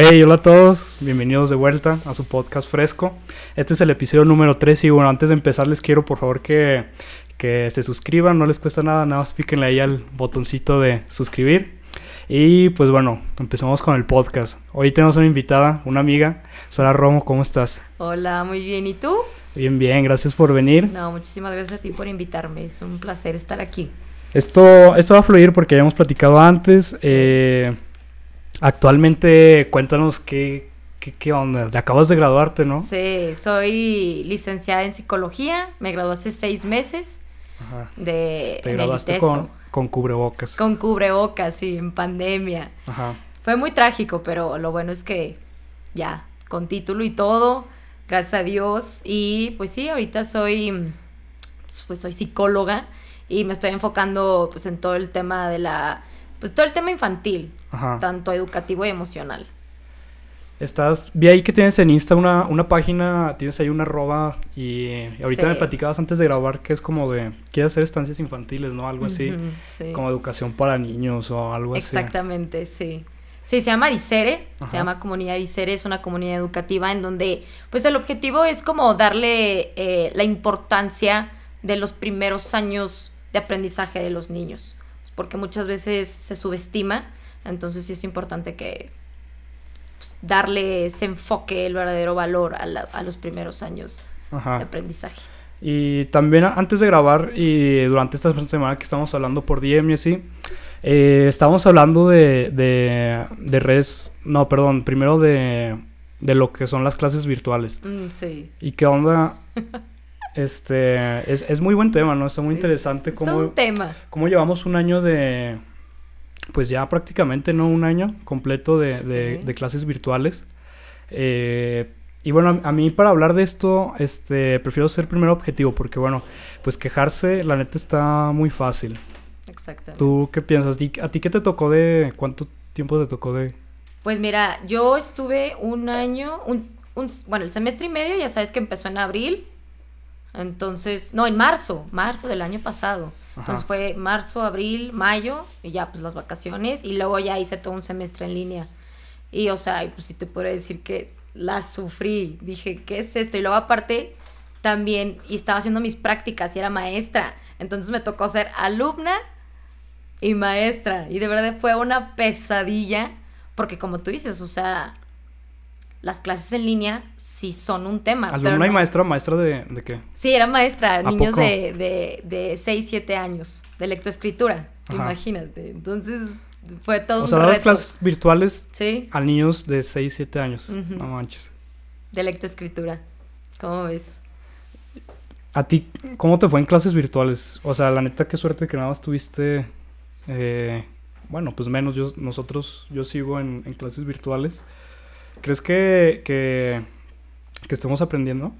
Hey, hola a todos, bienvenidos de vuelta a su podcast fresco. Este es el episodio número 3 y bueno, antes de empezar les quiero por favor que, que se suscriban, no les cuesta nada, nada más píquenle ahí al botoncito de suscribir. Y pues bueno, empezamos con el podcast. Hoy tenemos una invitada, una amiga, Sara Romo, ¿cómo estás? Hola, muy bien, ¿y tú? Bien, bien, gracias por venir. No, muchísimas gracias a ti por invitarme, es un placer estar aquí. Esto, esto va a fluir porque ya hemos platicado antes. Eh, actualmente, cuéntanos qué, qué, qué onda. Te acabas de graduarte, ¿no? Sí, soy licenciada en psicología, me gradué hace seis meses Ajá. de Te graduaste con, con cubrebocas. Con cubrebocas, sí, en pandemia. Ajá. Fue muy trágico, pero lo bueno es que ya, con título y todo, gracias a Dios. Y pues sí, ahorita soy, pues soy psicóloga y me estoy enfocando pues en todo el tema de la, pues todo el tema infantil, Ajá. tanto educativo y emocional. Estás, vi ahí que tienes en Insta una, una página, tienes ahí una arroba y ahorita Sí. me platicabas antes de grabar que es como de, quieres hacer estancias infantiles, ¿no? Algo así, sí. como educación para niños o algo así. Exactamente, sí. Sí, se llama Dicere, Ajá. se llama Comunidad Dicere, es una comunidad educativa en donde, pues el objetivo es como darle eh, la importancia de los primeros años de aprendizaje de los niños, porque muchas veces se subestima, entonces sí es importante que pues, darle ese enfoque, el verdadero valor a, la- a los primeros años de aprendizaje. Y también antes de grabar y durante esta semana que estamos hablando por DM y así, eh, estábamos hablando de, de, de redes, no, perdón, primero de, de lo que son las clases virtuales. Mm, sí. ¿Y qué onda? Este, es, es muy buen tema, ¿no? Está muy Es- interesante es cómo, un tema. cómo llevamos un año de, pues ya prácticamente, ¿no? Un año completo de, de- Sí. de clases virtuales. Eh, y bueno, a, a mí para hablar de esto, este, prefiero ser primero objetivo, porque bueno, pues quejarse, la neta está muy fácil. Exactamente. ¿Tú qué piensas? ¿Di- ¿A ti qué te tocó de, cuánto tiempo te tocó de? Pues mira, yo estuve un año, un, un- bueno, el semestre y medio, ya sabes que empezó en abril. Entonces, no, en marzo, marzo del año pasado. Entonces fue marzo, abril, mayo, y ya pues las vacaciones, y luego ya hice todo un semestre en línea. Y o sea, pues sí te puedo decir que la sufrí. Dije, ¿qué es esto? Y luego aparte, también, y estaba haciendo mis prácticas y era maestra. Entonces me tocó ser alumna y maestra. Y de verdad fue una pesadilla, porque como tú dices, o sea, las clases en línea sí son un tema. pero ¿Alumna y maestra? ¿Maestra de, de qué? Sí, era maestra, ¿A niños poco? de, de, de 6, 7 años, de lectoescritura, Ajá. imagínate. Entonces fue todo O un sea, dabas reto. clases virtuales Sí, a niños de 6, 7 años. No manches. de lectoescritura. ¿Cómo ves? ¿A ti cómo te fue en clases virtuales? O sea, la neta, qué suerte que nada más tuviste. eh, bueno, pues menos. Yo, nosotros, yo sigo en, en clases virtuales. ¿Crees que, que, que estemos aprendiendo?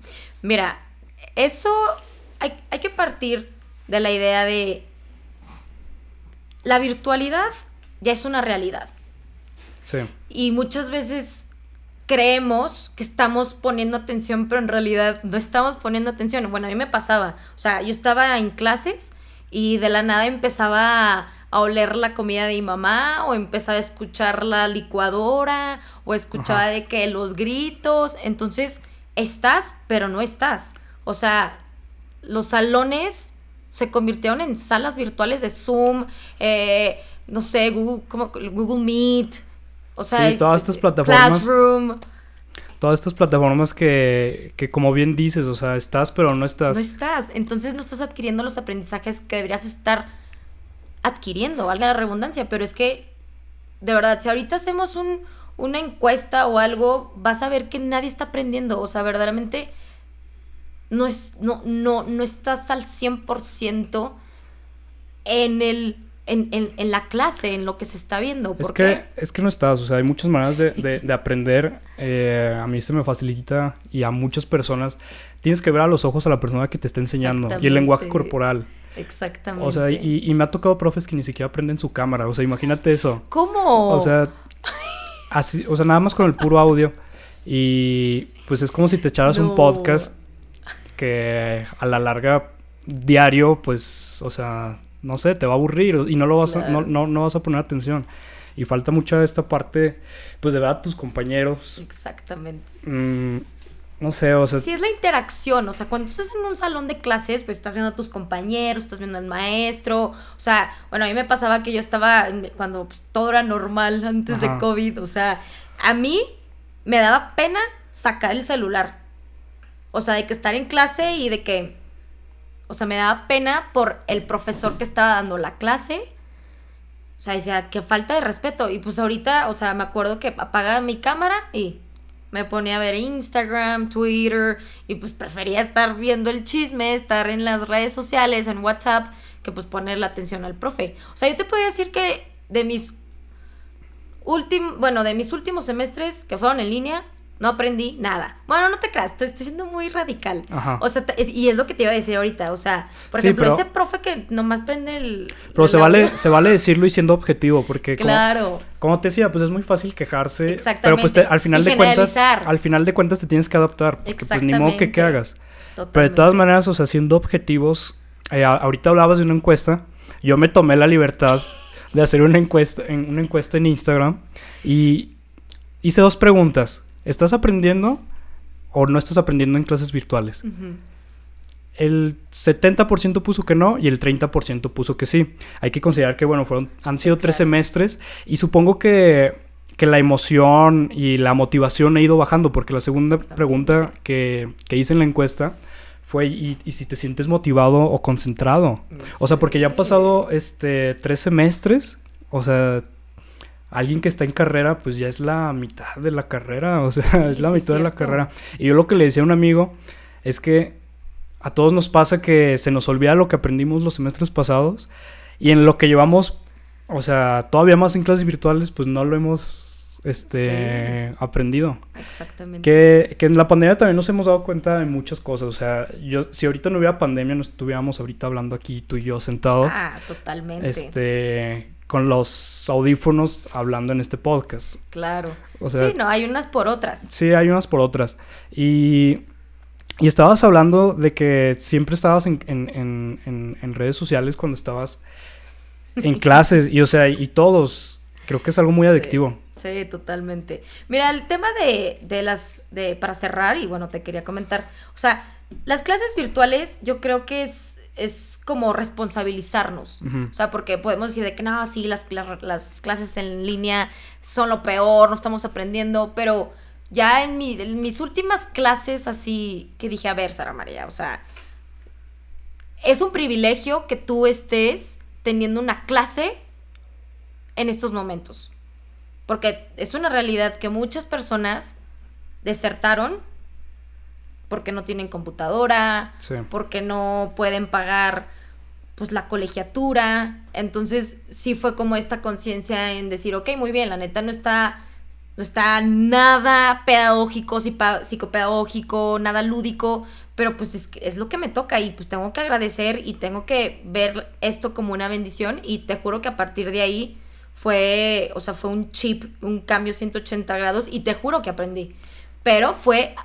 Mira, eso hay, hay que partir de la idea de la virtualidad ya es una realidad. Sí. Y muchas veces creemos que estamos poniendo atención, pero en realidad no estamos poniendo atención. Bueno, a mí me pasaba. O sea, yo estaba en clases y de la nada empezaba a, oler la comida de mi mamá o empezaba a escuchar la licuadora o escuchaba Ajá. de que los gritos. Entonces, estás, pero no estás. O sea, los salones se convirtieron en salas virtuales de Zoom, eh, no sé, Google, como Google Meet. O sea, Sí, todas estas plataformas. Classroom. Todas estas plataformas que, que, como bien dices, o sea, estás, pero no estás. No estás. Entonces no estás adquiriendo los aprendizajes que deberías estar adquiriendo, valga la redundancia. Pero es que, de verdad, si ahorita hacemos un, una encuesta o algo, vas a ver que nadie está aprendiendo. O sea, verdaderamente no, es, no, no, no estás al 100% en, el, en, en, en la clase, en lo que se está viendo. Es ¿Por que, es que no estás, o sea, hay muchas maneras de, de- de aprender. eh, a mí se me facilita y a muchas personas tienes que ver a los ojos a la persona que te está enseñando y el lenguaje corporal. Exactamente. O sea, y, y me ha tocado profes que ni siquiera aprenden su cámara, o sea, imagínate eso. ¿Cómo? O sea, así, o sea, nada más con el puro audio. Y pues es como si te echaras un podcast que a la larga diario, pues, o sea, no sé, te va a aburrir y no lo vas a, no, no, no vas a poner atención. Y falta mucha esta parte, pues de ver a tus compañeros. Exactamente. Mm, no sé, o sea... Sí, es la interacción, o sea, cuando estás en un salón de clases, pues estás viendo a tus compañeros, estás viendo al maestro, o sea, bueno, a mí me pasaba que yo estaba cuando pues, todo era normal antes de COVID, o sea, a mí me daba pena sacar el celular, o sea, de que estar en clase y de que, o sea, me daba pena por el profesor que estaba dando la clase, o sea, decía, que falta de respeto, y pues ahorita, o sea, me acuerdo que apagaba mi cámara y me ponía a ver Instagram, Twitter y pues prefería estar viendo el chisme, estar en las redes sociales, en WhatsApp, que pues poner la atención al profe. O sea, yo te podría decir que de mis últimos, bueno, de mis últimos semestres que fueron en línea, no aprendí nada. Bueno, no te creas, estoy, siendo muy radical. O sea, y es lo que te iba a decir ahorita. O sea, por ejemplo, ese profe que nomás prende el. Pero se, vale, se vale decirlo y siendo objetivo, porque. Claro. Como, te decía, pues es muy fácil quejarse. Exactamente. Pero pues al final de cuentas. Al final de cuentas te tienes que adaptar. Porque pues ni modo que, hagas. Pero de todas maneras, o sea, siendo objetivos. Eh, ahorita hablabas de una encuesta. Yo me tomé la libertad de hacer una encuesta, en, una encuesta en Instagram. Y hice dos preguntas ¿Estás aprendiendo o no estás aprendiendo en clases virtuales? El 70% puso que no y el 30% puso que sí. Hay que considerar que, bueno, fueron, han sido tres semestres y supongo que, que, la emoción y la motivación ha ido bajando porque la segunda pregunta que, que, hice en la encuesta fue ¿y, si te sientes motivado o concentrado? O sea, porque ya han pasado este, tres semestres, o sea, alguien que está en carrera, pues ya es la mitad de la carrera, o sea, es la mitad de la carrera. Y yo lo que le decía a un amigo es que a todos nos pasa que se nos olvida lo que aprendimos los semestres pasados y en lo que llevamos, o sea, todavía más en clases virtuales, pues no lo hemos este aprendido. Exactamente. Que, que, en la pandemia también nos hemos dado cuenta de muchas cosas. O sea, yo, si ahorita no hubiera pandemia, no estuviéramos ahorita hablando aquí tú y yo sentados. Ah, totalmente. Este, con los audífonos hablando en este podcast. Claro. sí, no, hay unas por otras. Sí, hay unas por otras. Y, y estabas hablando de que siempre estabas en, en, en, en redes sociales cuando estabas en clases y, o sea, y todos. Creo que es algo muy adictivo. Sí, totalmente. Mira, el tema de, de las, de, para cerrar, y bueno, te quería comentar, o sea, las clases virtuales yo creo que es es como responsabilizarnos. O sea, porque podemos decir de que no, sí, las, las, clases en línea son lo peor, no estamos aprendiendo, pero ya en, mi, mis últimas clases así que dije, a ver, Sara María, o sea, es un privilegio que tú estés teniendo una clase en estos momentos. Porque es una realidad que muchas personas desertaron porque no tienen computadora, porque no pueden pagar pues la colegiatura. Entonces sí fue como esta conciencia en decir, ok, muy bien, la neta no está, no está nada pedagógico, psicopedagógico, nada lúdico, pero pues es, es lo que me toca y pues tengo que agradecer y tengo que ver esto como una bendición y te juro que a partir de ahí fue, o sea, fue un chip, un cambio 180 grados y te juro que aprendí. Pero fue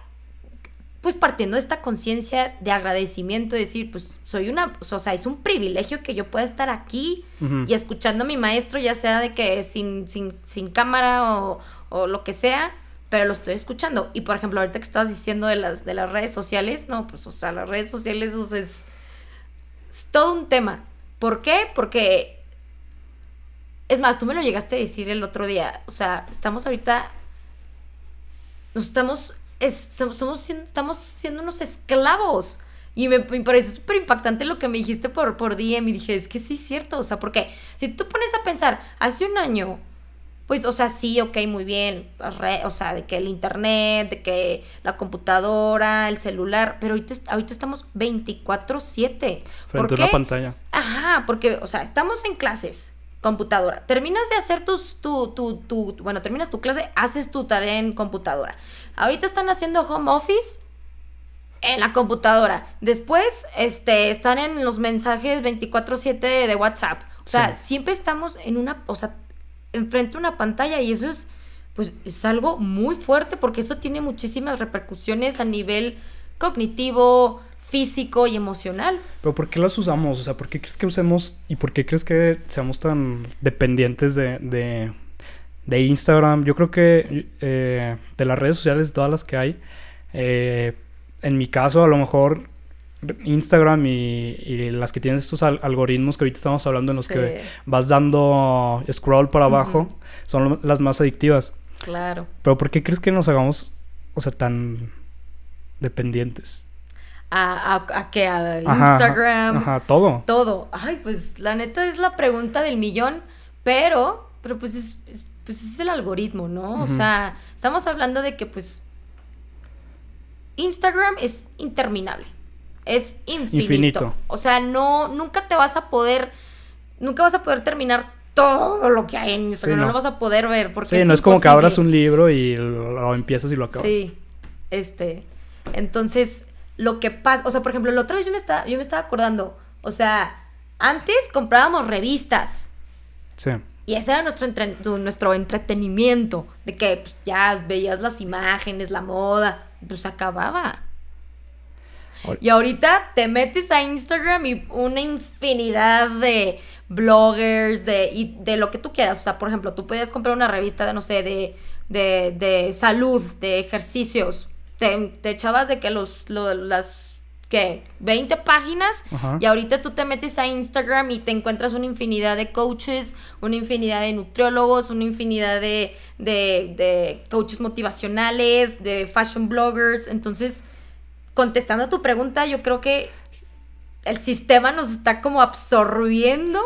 pues partiendo de esta conciencia de agradecimiento, decir, pues soy una, o sea, es un privilegio que yo pueda estar aquí y escuchando a mi maestro, ya sea de que sin, sin, sin cámara o, o, lo que sea, pero lo estoy escuchando. Y por ejemplo, ahorita que estabas diciendo de las, de las redes sociales, no, pues, o sea, las redes sociales es, es todo un tema. ¿Por qué? Porque, es más, tú me lo llegaste a decir el otro día, o sea, estamos ahorita, nos estamos somos, estamos siendo unos esclavos. Y me, me parece súper impactante lo que me dijiste por, por DM. Y dije, es que sí es cierto. O sea, porque si tú pones a pensar, hace un año, pues, o sea, sí, ok, muy bien. o sea, de que el internet, de que la computadora, el celular. Pero ahorita, ahorita estamos 24-7. Frente a una pantalla. Ajá, porque, o sea, estamos en clases computadora. Terminas de hacer tus, tu, tu, tu, bueno, terminas tu clase, haces tu tarea en computadora. Ahorita están haciendo home office en la computadora. Después, este, están en los mensajes 24/7 de WhatsApp. O sea, siempre estamos en una, o sea, enfrente a una pantalla y eso es, pues, es algo muy fuerte porque eso tiene muchísimas repercusiones a nivel cognitivo, físico y emocional. Pero ¿por qué las usamos? O sea, ¿por qué crees que usemos y por qué crees que seamos tan dependientes de, de Instagram, yo creo que eh, de las redes sociales, todas las que hay, eh, en mi caso a lo mejor Instagram y, las que tienen estos algoritmos que ahorita estamos hablando en los que vas dando scroll para abajo, son las más adictivas. Claro. Pero ¿por qué crees que nos hagamos, o sea, tan dependientes? ¿A, a, a qué? ¿A Instagram? Ajá, todo. Todo. Ay, pues la neta es la pregunta del millón, pero, pero pues es, pues es el algoritmo, ¿no? O sea, estamos hablando de que pues Instagram es interminable es infinito. O sea, no, nunca te vas a poder, nunca vas a poder terminar todo lo que hay en Instagram. no. lo vas a poder ver porque sí, no es como que abras un libro y lo, empiezas y lo acabas. Sí, este, entonces lo que pasa, o sea, por ejemplo, la otra vez yo me estaba, yo me estaba acordando, o sea, antes comprábamos revistas. Sí. Y ese era nuestro, nuestro entretenimiento, de que pues, ya veías las imágenes, la moda, pues acababa. Y ahorita te metes a Instagram y una infinidad de bloggers, de, y de lo que tú quieras. O sea, por ejemplo, tú puedes comprar una revista de, no sé, de, de, de salud, de ejercicios. Te, te echabas de que los, las, ¿qué? 20 páginas. Y ahorita tú te metes a Instagram y te encuentras una infinidad de coaches, una infinidad de nutriólogos, una infinidad de, de, de coaches motivacionales, de fashion bloggers. Entonces contestando a tu pregunta, yo creo que el sistema nos está como absorbiendo,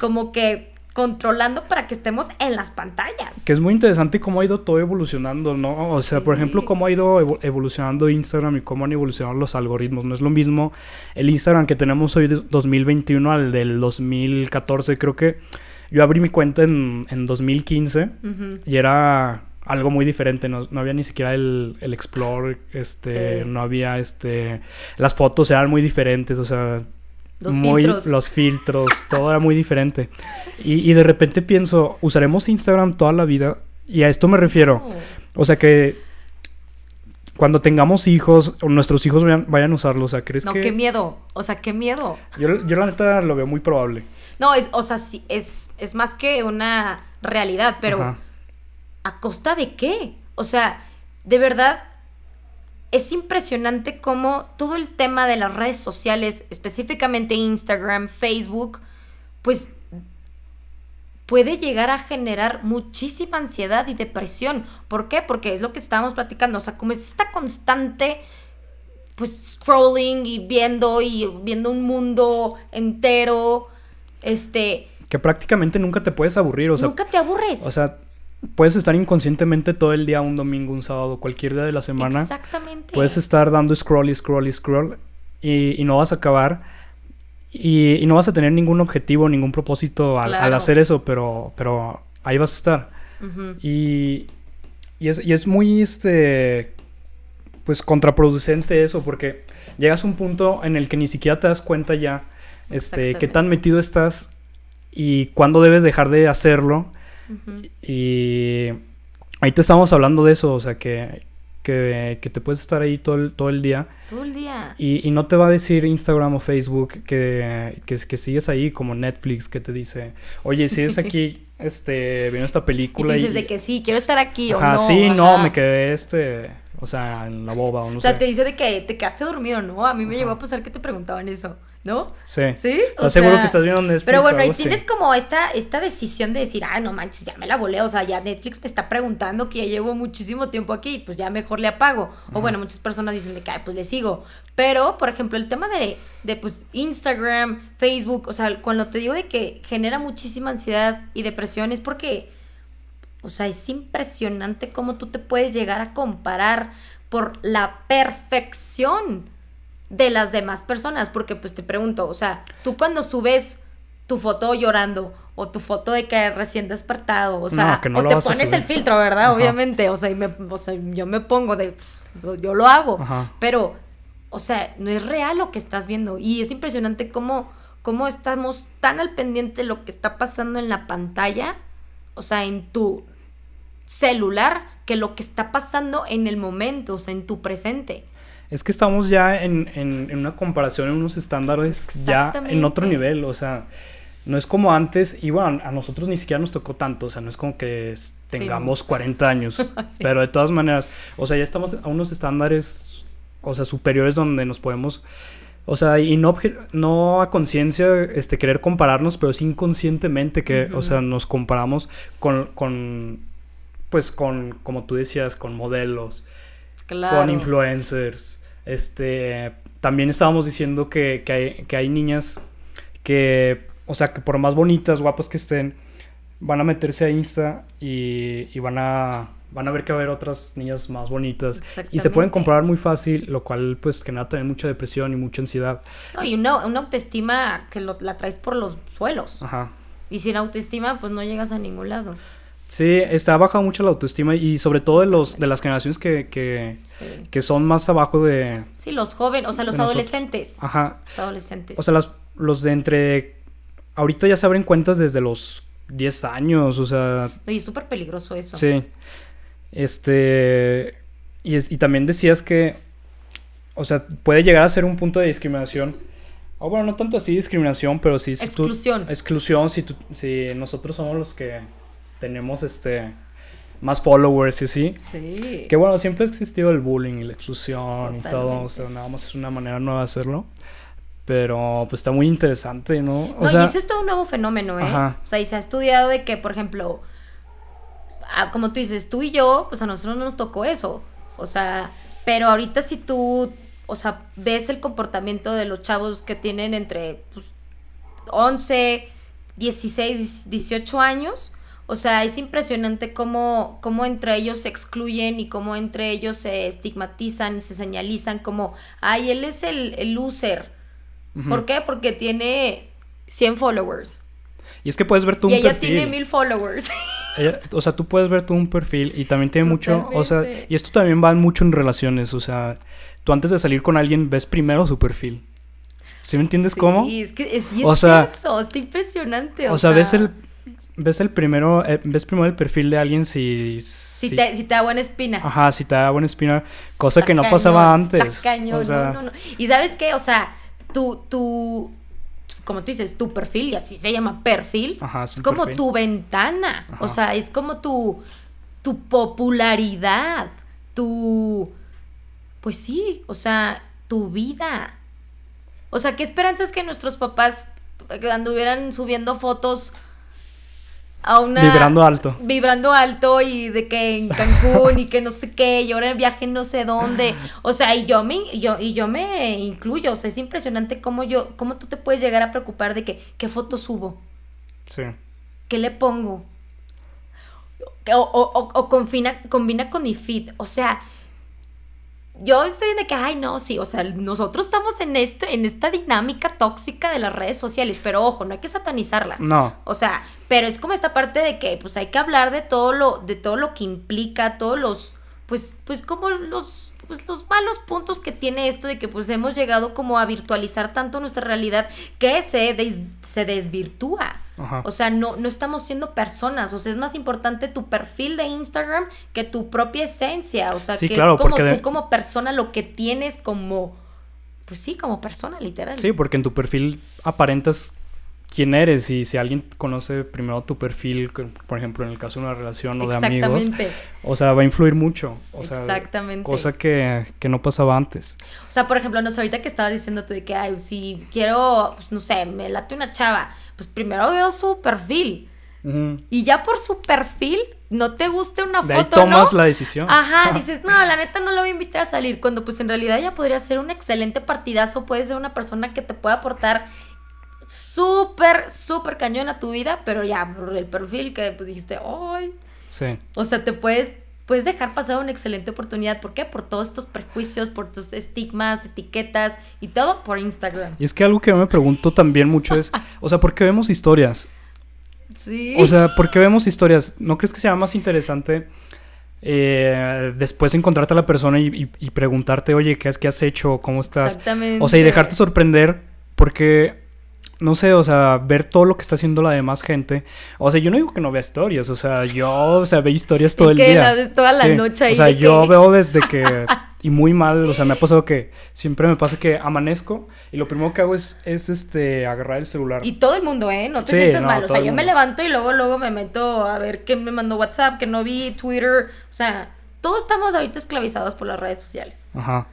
como que controlando para que estemos en las pantallas. Que es muy interesante cómo ha ido todo evolucionando, ¿no? O sea, por ejemplo, cómo ha ido evolucionando Instagram y cómo han evolucionado los algoritmos. No es lo mismo el Instagram que tenemos hoy de 2021 al del 2014. Creo que yo abrí mi cuenta en, en 2015 y era algo muy diferente, no, había ni siquiera el, el Explore, este, no había este, las fotos eran muy diferentes, o sea, los filtros. los filtros, todo era muy diferente. Y, de repente pienso, usaremos Instagram toda la vida, y a esto me refiero, o sea que cuando tengamos hijos, o nuestros hijos vayan, a usarlo, o sea, ¿crees que...? No, qué miedo, o sea, qué miedo. Yo, yo la neta lo veo muy probable. No, es, o sea, sí, es, es más que una realidad, pero... ¿a costa de qué? O sea, de verdad, es impresionante cómo todo el tema de las redes sociales, específicamente Instagram, Facebook, pues puede llegar a generar muchísima ansiedad y depresión. ¿Por qué? Porque es lo que estábamos platicando. O sea, como es esta constante, pues, scrolling y viendo y viendo un mundo entero, este... Que prácticamente nunca te puedes aburrir, o sea... Nunca te aburres. O sea, puedes estar inconscientemente todo el día, un domingo, un sábado, cualquier día de la semana. Exactamente. Puedes estar dando scroll y scroll y scroll y, no vas a acabar. Y, no vas a tener ningún objetivo, ningún propósito al, hacer eso, pero, pero ahí vas a estar. y, y, es, y es muy, este, pues, contraproducente eso, porque llegas a un punto en el que ni siquiera te das cuenta ya, este, qué tan metido estás y cuándo debes dejar de hacerlo y ahí te estamos hablando de eso, o sea, que, que, te puedes estar ahí todo el, todo el día. Todo el día. Y, no te va a decir Instagram o Facebook que, que, que, sigues ahí como Netflix que te dice, oye, si es aquí, este, viendo esta película. Y dices de que sí, quiero estar aquí o no. Sí, no, me quedé este, o sea, en la boba o no sé. O sea, te dice de que te quedaste dormido, ¿no? A mí me llegó a pasar que te preguntaban eso. ¿No? Sí. ¿Sí? ¿Estás seguro que estás viendo Netflix? Pero bueno, ahí tienes como esta, esta decisión de decir, ah, no manches, ya me la volé, o sea, ya Netflix me está preguntando que ya llevo muchísimo tiempo aquí, pues ya mejor le apago. O bueno, muchas personas dicen de que, pues le sigo. Pero, por ejemplo, el tema de, de, pues, Instagram, Facebook, o sea, cuando te digo de que genera muchísima ansiedad y depresión es porque, o sea, es impresionante cómo tú te puedes llegar a comparar por la perfección de las demás personas, porque pues te pregunto, o sea, tú cuando subes tu foto llorando o tu foto de que recién despertado, o sea, o te pones el filtro, ¿verdad? Obviamente, o sea, yo me pongo de, pues, yo lo hago, pero, o sea, no es real lo que estás viendo y es impresionante cómo, cómo estamos tan al pendiente de lo que está pasando en la pantalla, o sea, en tu celular, que lo que está pasando en el momento, o sea, en tu presente. Es que estamos ya en, en, una comparación, en unos estándares ya en otro nivel. O sea, no es como antes, y bueno, a nosotros ni siquiera nos tocó tanto, o sea, no es como que Sí, tengamos no. 40 años, pero de todas maneras, o sea, ya estamos a unos estándares, o sea, superiores donde nos podemos, o sea, y no, a conciencia, este, querer compararnos, pero sí inconscientemente que, o sea, nos comparamos con, con, pues, con, como tú decías, con modelos, Claro. con influencers. Este, también estábamos diciendo que, que, hay, que hay niñas que, o sea, que por más bonitas, guapas que estén, van a meterse a Insta y, y van a van a ver que va a haber otras niñas más bonitas y se pueden comparar muy fácil, lo cual pues genera también mucha depresión y mucha ansiedad. No, y una, una autoestima que lo- la traes por los suelos. Ajá. Y sin autoestima, pues no llegas a ningún lado. Sí, está bajado mucho la autoestima y sobre todo de los de las generaciones que, que, Sí. que son más abajo de Sí, los jóvenes, o sea, los nosotros. adolescentes. ajá, Los adolescentes. O sea, las, los de entre. Ahorita ya se abren cuentas desde los 10 años, o sea, Oye, es súper peligroso eso. sí. Este. Y, es- y también decías que. O sea, puede llegar a ser un punto de discriminación. O bueno, no tanto así discriminación, pero sí. si tú- Exclusión. exclusión, si, tú- si nosotros somos los que tenemos este. Más followers y así. Sí. Que bueno, siempre ha existido el bullying y la exclusión y todo, o sea, nada más es una manera nueva de hacerlo. Pero pues está muy interesante, ¿no? O no, sea, y eso es todo un nuevo fenómeno, ¿eh? Ajá. O sea, y se ha estudiado de que, por ejemplo, ah, como tú dices, tú y yo, pues a nosotros no nos tocó eso. O sea, pero ahorita si tú, o sea, ves el comportamiento de los chavos que tienen entre pues, 11, 16, 18 años, o sea, es impresionante cómo, cómo entre ellos se excluyen y cómo entre ellos se estigmatizan y se señalizan como, ay, él es el, el loser. ¿Por qué? Porque tiene 100 followers. Y es que puedes ver tú y un ella perfil. tiene 1000 followers. Ella- o sea, tú puedes ver tú un perfil y también tiene mucho, o sea, y esto también va mucho en relaciones, o sea, tú antes de salir con alguien ves primero su perfil. ¿Sí me entiendes cómo? Sí, es que es, y O sea- eso, está impresionante. O, sea, ves el ves el primero eh, ves primero el perfil de alguien si Si, si- te, si te da buena espina. ajá, si te da buena espina, cosa Está que no cañón, pasaba antes. cañón, o sea, no, no, no. Y sabes qué, o sea, tu, tu, como tú dices, tu perfil, y así se llama perfil, Ajá, es es como perfil. tu ventana. Ajá. O sea, es como tu, tu popularidad, tu, pues sí, o sea, tu vida. O sea, ¿qué esperanzas que nuestros papás anduvieran subiendo fotos a una... vibrando alto. vibrando alto y de que en Cancún y que no sé qué y ahora el viaje no sé dónde. O sea y yo me yo y yo me incluyo. O sea es impresionante cómo yo cómo tú te puedes llegar a preocupar de que qué fotos subo Sí. qué le pongo o, o, o- o combina, combina con mi feed. O sea yo estoy de que, ay, no, sí, o sea, nosotros estamos en esto, en esta dinámica tóxica de las redes sociales, pero ojo, no hay que satanizarla. No. O sea, pero es como esta parte de que pues hay que hablar de todo lo de todo lo que implica, todos los pues pues como los pues los malos puntos que tiene esto de que pues hemos llegado como a virtualizar tanto nuestra realidad que se des- se desvirtúa. Ajá. O sea, no, no estamos siendo personas. O sea, es más importante tu perfil de Instagram que tu propia esencia. O sea, Sí, que claro, es como tú de- como persona, lo que tienes como. Pues sí, como persona, literal. Sí, porque en tu perfil aparentas quién eres y si alguien conoce primero tu perfil, por ejemplo, en el caso de una relación o de amigos, Exactamente. o sea, va a influir mucho. O sea, Exactamente. Cosa que, que no pasaba antes. O sea, por ejemplo, no sé, ahorita que estabas diciendo tú de que, ay, si quiero, pues no sé, me late una chava, pues primero veo su perfil. Y ya por su perfil, no te guste una De ahí foto, tomas ¿no? la decisión. Ajá, dices, no, la neta no la voy a invitar a salir. Cuando pues en realidad ella podría ser un excelente partidazo, puede ser una persona que te pueda aportar súper, súper cañón a tu vida, pero ya por el perfil que pues dijiste, ay, Sí. o sea, te puedes, puedes dejar pasar una excelente oportunidad. ¿Por qué? Por todos estos prejuicios, por tus estigmas, etiquetas y todo por Instagram. Y es que algo que yo me pregunto también mucho es, o sea, ¿por qué vemos historias? Sí. O sea, ¿por qué vemos historias? ¿No crees que sea más interesante eh, después encontrarte a la persona y, y- y preguntarte, oye, ¿qué has, qué has hecho? ¿Cómo estás? Exactamente. O sea, y dejarte sorprender porque, no sé, o sea, ver todo lo que está haciendo la demás gente. O sea, yo no digo que no vea historias, o sea, yo, o sea, veo historias todo el que día. la toda la noche ahí O sea, yo que- veo desde que, y muy mal, o sea, me ha pasado que siempre me pasa que amanezco y lo primero que hago es, es este, agarrar el celular. Y todo el mundo, ¿eh? No te Sí, sientes no, mal. O sea, yo me levanto y luego, luego me meto a ver qué me mandó WhatsApp, que no vi, Twitter. O sea, todos estamos ahorita esclavizados por las redes sociales. Ajá.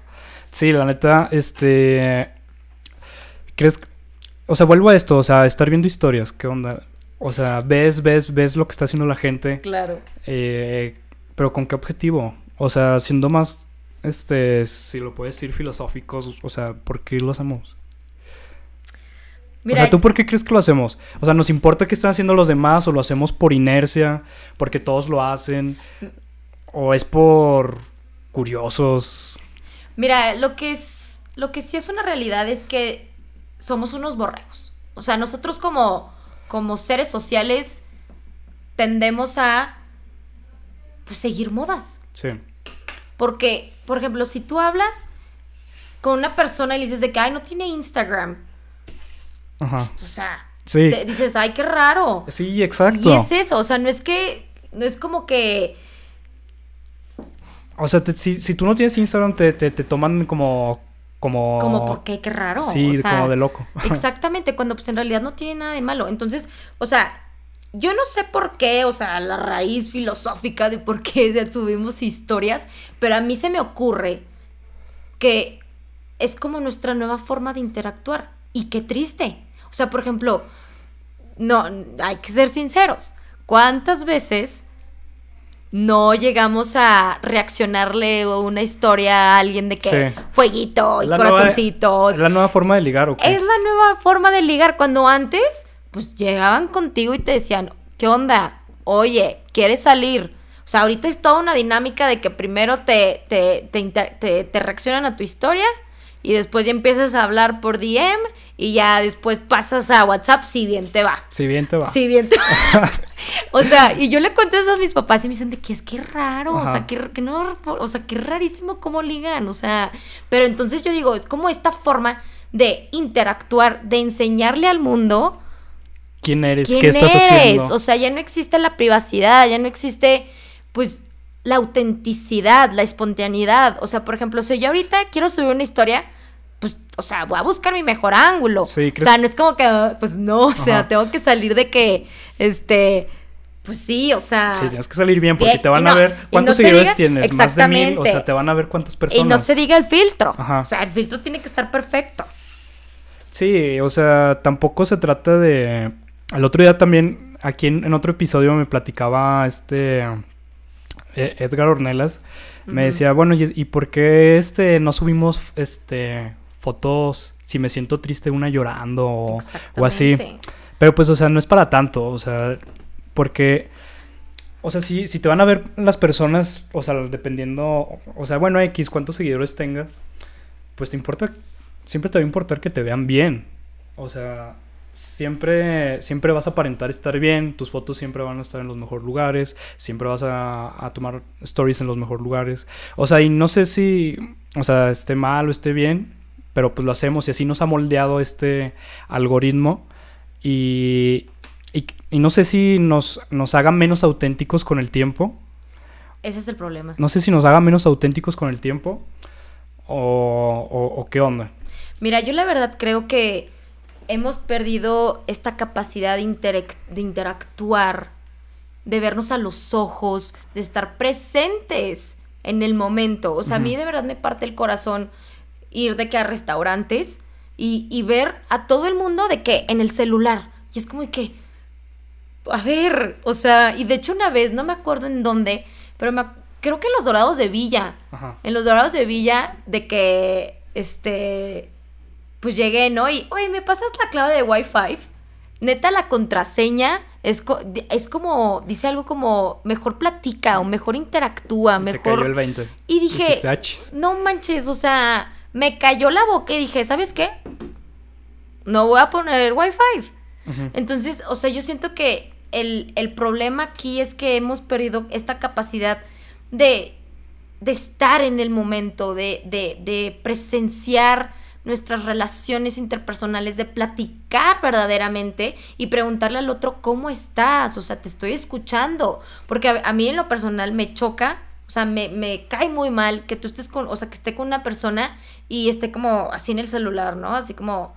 Sí, la neta, este... ¿Crees? O sea, vuelvo a esto, o sea, estar viendo historias, ¿qué onda? O sea, ves, ves, ves lo que está haciendo la gente, Claro. eh, pero ¿con qué objetivo? O sea, siendo más, este, si lo puedes decir, filosóficos, o sea, ¿por qué lo hacemos? Mira, o sea, ¿tú por qué crees que lo hacemos? O sea, ¿nos importa qué están haciendo los demás o lo hacemos por inercia, porque todos lo hacen? ¿O es por curiosos? mira, lo que es, lo que sí es una realidad es que somos unos borregos. O sea, nosotros como, como seres sociales tendemos a pues, seguir modas. Sí. Porque, por ejemplo, si tú hablas con una persona y le dices de que, ay, no tiene Instagram. Ajá. O sea, Sí. te dices, ay, qué raro. Sí, exacto. Y es eso, o sea, no es que, no es como que, O sea, te- si, si tú no tienes Instagram, te, te, te toman como... Como... como, ¿por qué? Qué raro. Sí, o sea, como de loco. Exactamente, cuando pues en realidad no tiene nada de malo. Entonces, o sea, yo no sé por qué, o sea, la raíz filosófica de por qué subimos historias, pero a mí se me ocurre que es como nuestra nueva forma de interactuar. Y qué triste. O sea, por ejemplo, no, hay que ser sinceros. ¿Cuántas veces no llegamos a reaccionarle una historia a alguien de que Sí. fueguito y La corazoncitos? Es la nueva forma de ligar, ¿o qué? Es la nueva forma de ligar. Cuando antes, pues llegaban contigo y te decían, ¿qué onda? Oye, ¿quieres salir? O sea, ahorita es toda una dinámica de que primero te, te, te- te reaccionan a tu historia y después ya empiezas a hablar por DM y ya después pasas a WhatsApp si bien te va. Si bien te va. Si bien te va. o sea, y yo le conté eso a mis papás y me dicen de que es que raro, o sea, que, que no, o sea, que rarísimo cómo ligan, o sea, pero entonces yo digo, es como esta forma de interactuar, de enseñarle al mundo ¿Quién eres? quién ¿Qué estás eres, haciendo? o sea, ya no existe la privacidad, ya no existe, pues, la autenticidad, la espontaneidad, o sea, por ejemplo, si yo ahorita quiero subir una historia, o sea, voy a buscar mi mejor ángulo. Sí, o sea, no es como que, pues no, o sea, Ajá. tengo que salir de que, este, pues sí, o sea. Sí, tienes que salir bien porque Bien, te van a ver cuántos no se seguidores tienes. Más de mil. O sea, te van a ver cuántas personas. y no se diga el filtro. Ajá. O sea, el filtro tiene que estar perfecto. Sí, o sea, tampoco se trata de... El otro día también, aquí en, en otro episodio me platicaba este... eh, Edgar Ornelas. Me decía, bueno, ¿y, y por qué este, no subimos este, fotos si me siento triste una llorando o, o así? Pero pues, o sea, no es para tanto, o sea, porque, o sea, si, si te van a ver las personas, o sea, dependiendo, o sea, bueno, X, cuántos seguidores tengas, pues te importa, siempre te va a importar que te vean bien. O sea, siempre, siempre vas a aparentar estar bien, tus fotos siempre van a estar en los mejores lugares, siempre vas a, a tomar stories en los mejores lugares. O sea, y no sé si, o sea, esté mal o esté bien, pero pues lo hacemos y así nos ha moldeado este algoritmo y, y, y no sé si nos, nos haga menos auténticos con el tiempo. Ese es el problema. No sé si nos haga menos auténticos con el tiempo o, o- o qué onda. Mira, yo la verdad creo que hemos perdido esta capacidad de, interactuar, de vernos a los ojos, de estar presentes en el momento. O sea, a mí de verdad me parte el corazón ir de que a restaurantes y, y ver a todo el mundo de que en el celular. Y es como que, a ver, o sea, y de hecho una vez, no me acuerdo en dónde, pero me creo que en los Dorados de Villa, Ajá. en los Dorados de Villa, de que, este, pues llegué, ¿no? Y, oye, ¿me pasas la clave de Wi-Fi? Neta, la contraseña es, co- es como, dice algo como, mejor platica o mejor interactúa, Te mejor... cayó el 20. Y dije, no manches, o sea, me cayó la boca y dije, ¿sabes qué? No voy a poner el Wi-Fi. Entonces, o sea, yo siento que el, el problema aquí es que hemos perdido esta capacidad de, de estar en el momento, de, de, de presenciar nuestras relaciones interpersonales, de platicar verdaderamente y preguntarle al otro cómo estás, o sea, te estoy escuchando, porque a, a mí en lo personal me choca O sea, me, me cae muy mal que tú estés con, o sea, que esté con una persona y esté como así en el celular, ¿no? Así como,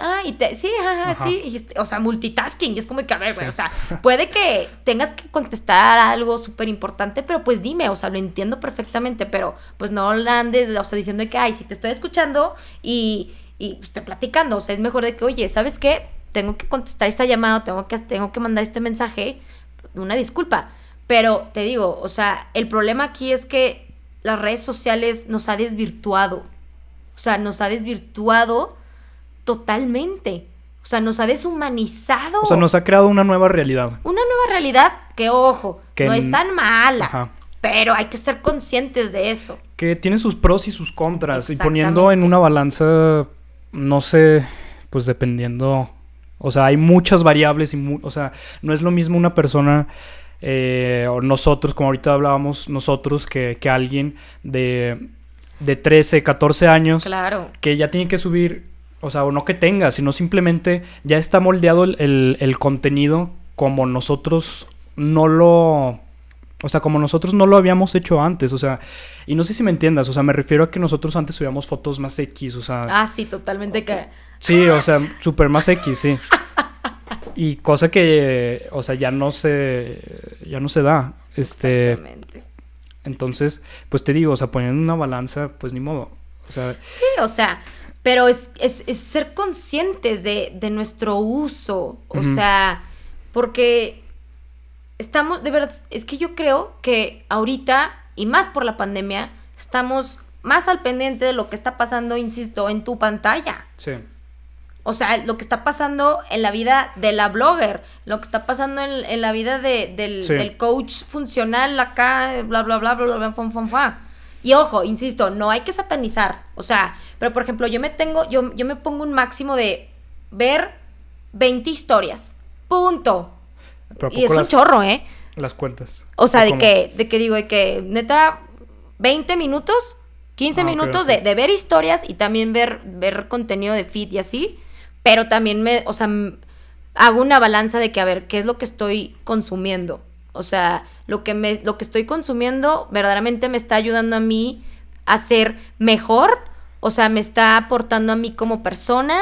ah, y te, sí, ajá, Ajá. sí, y este- o sea, multitasking, y es como que, a ver, güey, Sí. o sea, puede que tengas que contestar algo súper importante, pero pues dime, o sea, lo entiendo perfectamente, pero pues no andes, o sea, diciendo que, ay, si te estoy escuchando y, y pues, estoy platicando, o sea, es mejor de que, oye, ¿sabes qué? Tengo que contestar esta llamada, tengo que, tengo que mandar este mensaje, una disculpa, pero te digo, o sea, el problema aquí es que las redes sociales nos ha desvirtuado, o sea, nos ha desvirtuado totalmente. O sea, nos ha deshumanizado. O sea, nos ha creado una nueva realidad. Una nueva realidad que, ojo, Que no es tan mala. Ajá. Pero hay que ser conscientes de eso. Que tiene sus pros y sus contras. Y poniendo en una balanza, no sé, pues dependiendo. O sea, hay muchas variables y, mu- o sea, no es lo mismo una persona eh, o nosotros, como ahorita hablábamos, nosotros, que, que alguien de, de 13, 14 años Claro. que ya tiene que subir, o sea, o no que tenga, sino simplemente ya está moldeado el, el- el contenido como nosotros no lo... O sea, como nosotros no lo habíamos hecho antes, o sea, y no sé si me entiendas, o sea, me refiero a que nosotros antes subíamos fotos más X, o sea, Ah, sí, totalmente que. sí, o sea, súper más X, sí. Y cosa que, o sea, ya no se, ya no se da, este, Exactamente. Entonces, pues te digo, o sea, poniendo una balanza, pues ni modo, o sea, Sí, o sea, pero es, es- es ser conscientes de, de nuestro uso. O sea, porque estamos, de verdad, es que yo creo que ahorita, y más por la pandemia, estamos más al pendiente de lo que está pasando, insisto, en tu pantalla. sí. O sea, lo que está pasando en la vida de la blogger, lo que está pasando en, en la vida de- del, Sí. del coach funcional acá, bla, bla, bla, bla, bla, bla, fum, fum, fa. Y ojo, insisto, no hay que satanizar. O sea, pero por ejemplo, yo me tengo, yo, yo me pongo un máximo de ver 20 historias. Punto. Pero ¿a Y es poco un las- chorro, ¿eh? Las cuentas. O sea, de cómo? que, de que digo, de que neta, 20 minutos, 15 Ah, minutos. De, de ver historias y también ver, ver contenido de feed y así. Pero también me, o sea, hago una balanza de que, a ver, ¿qué es lo que estoy consumiendo? O sea, lo que, me, lo que estoy consumiendo verdaderamente me está ayudando a mí a ser mejor. O sea, me está aportando a mí como persona.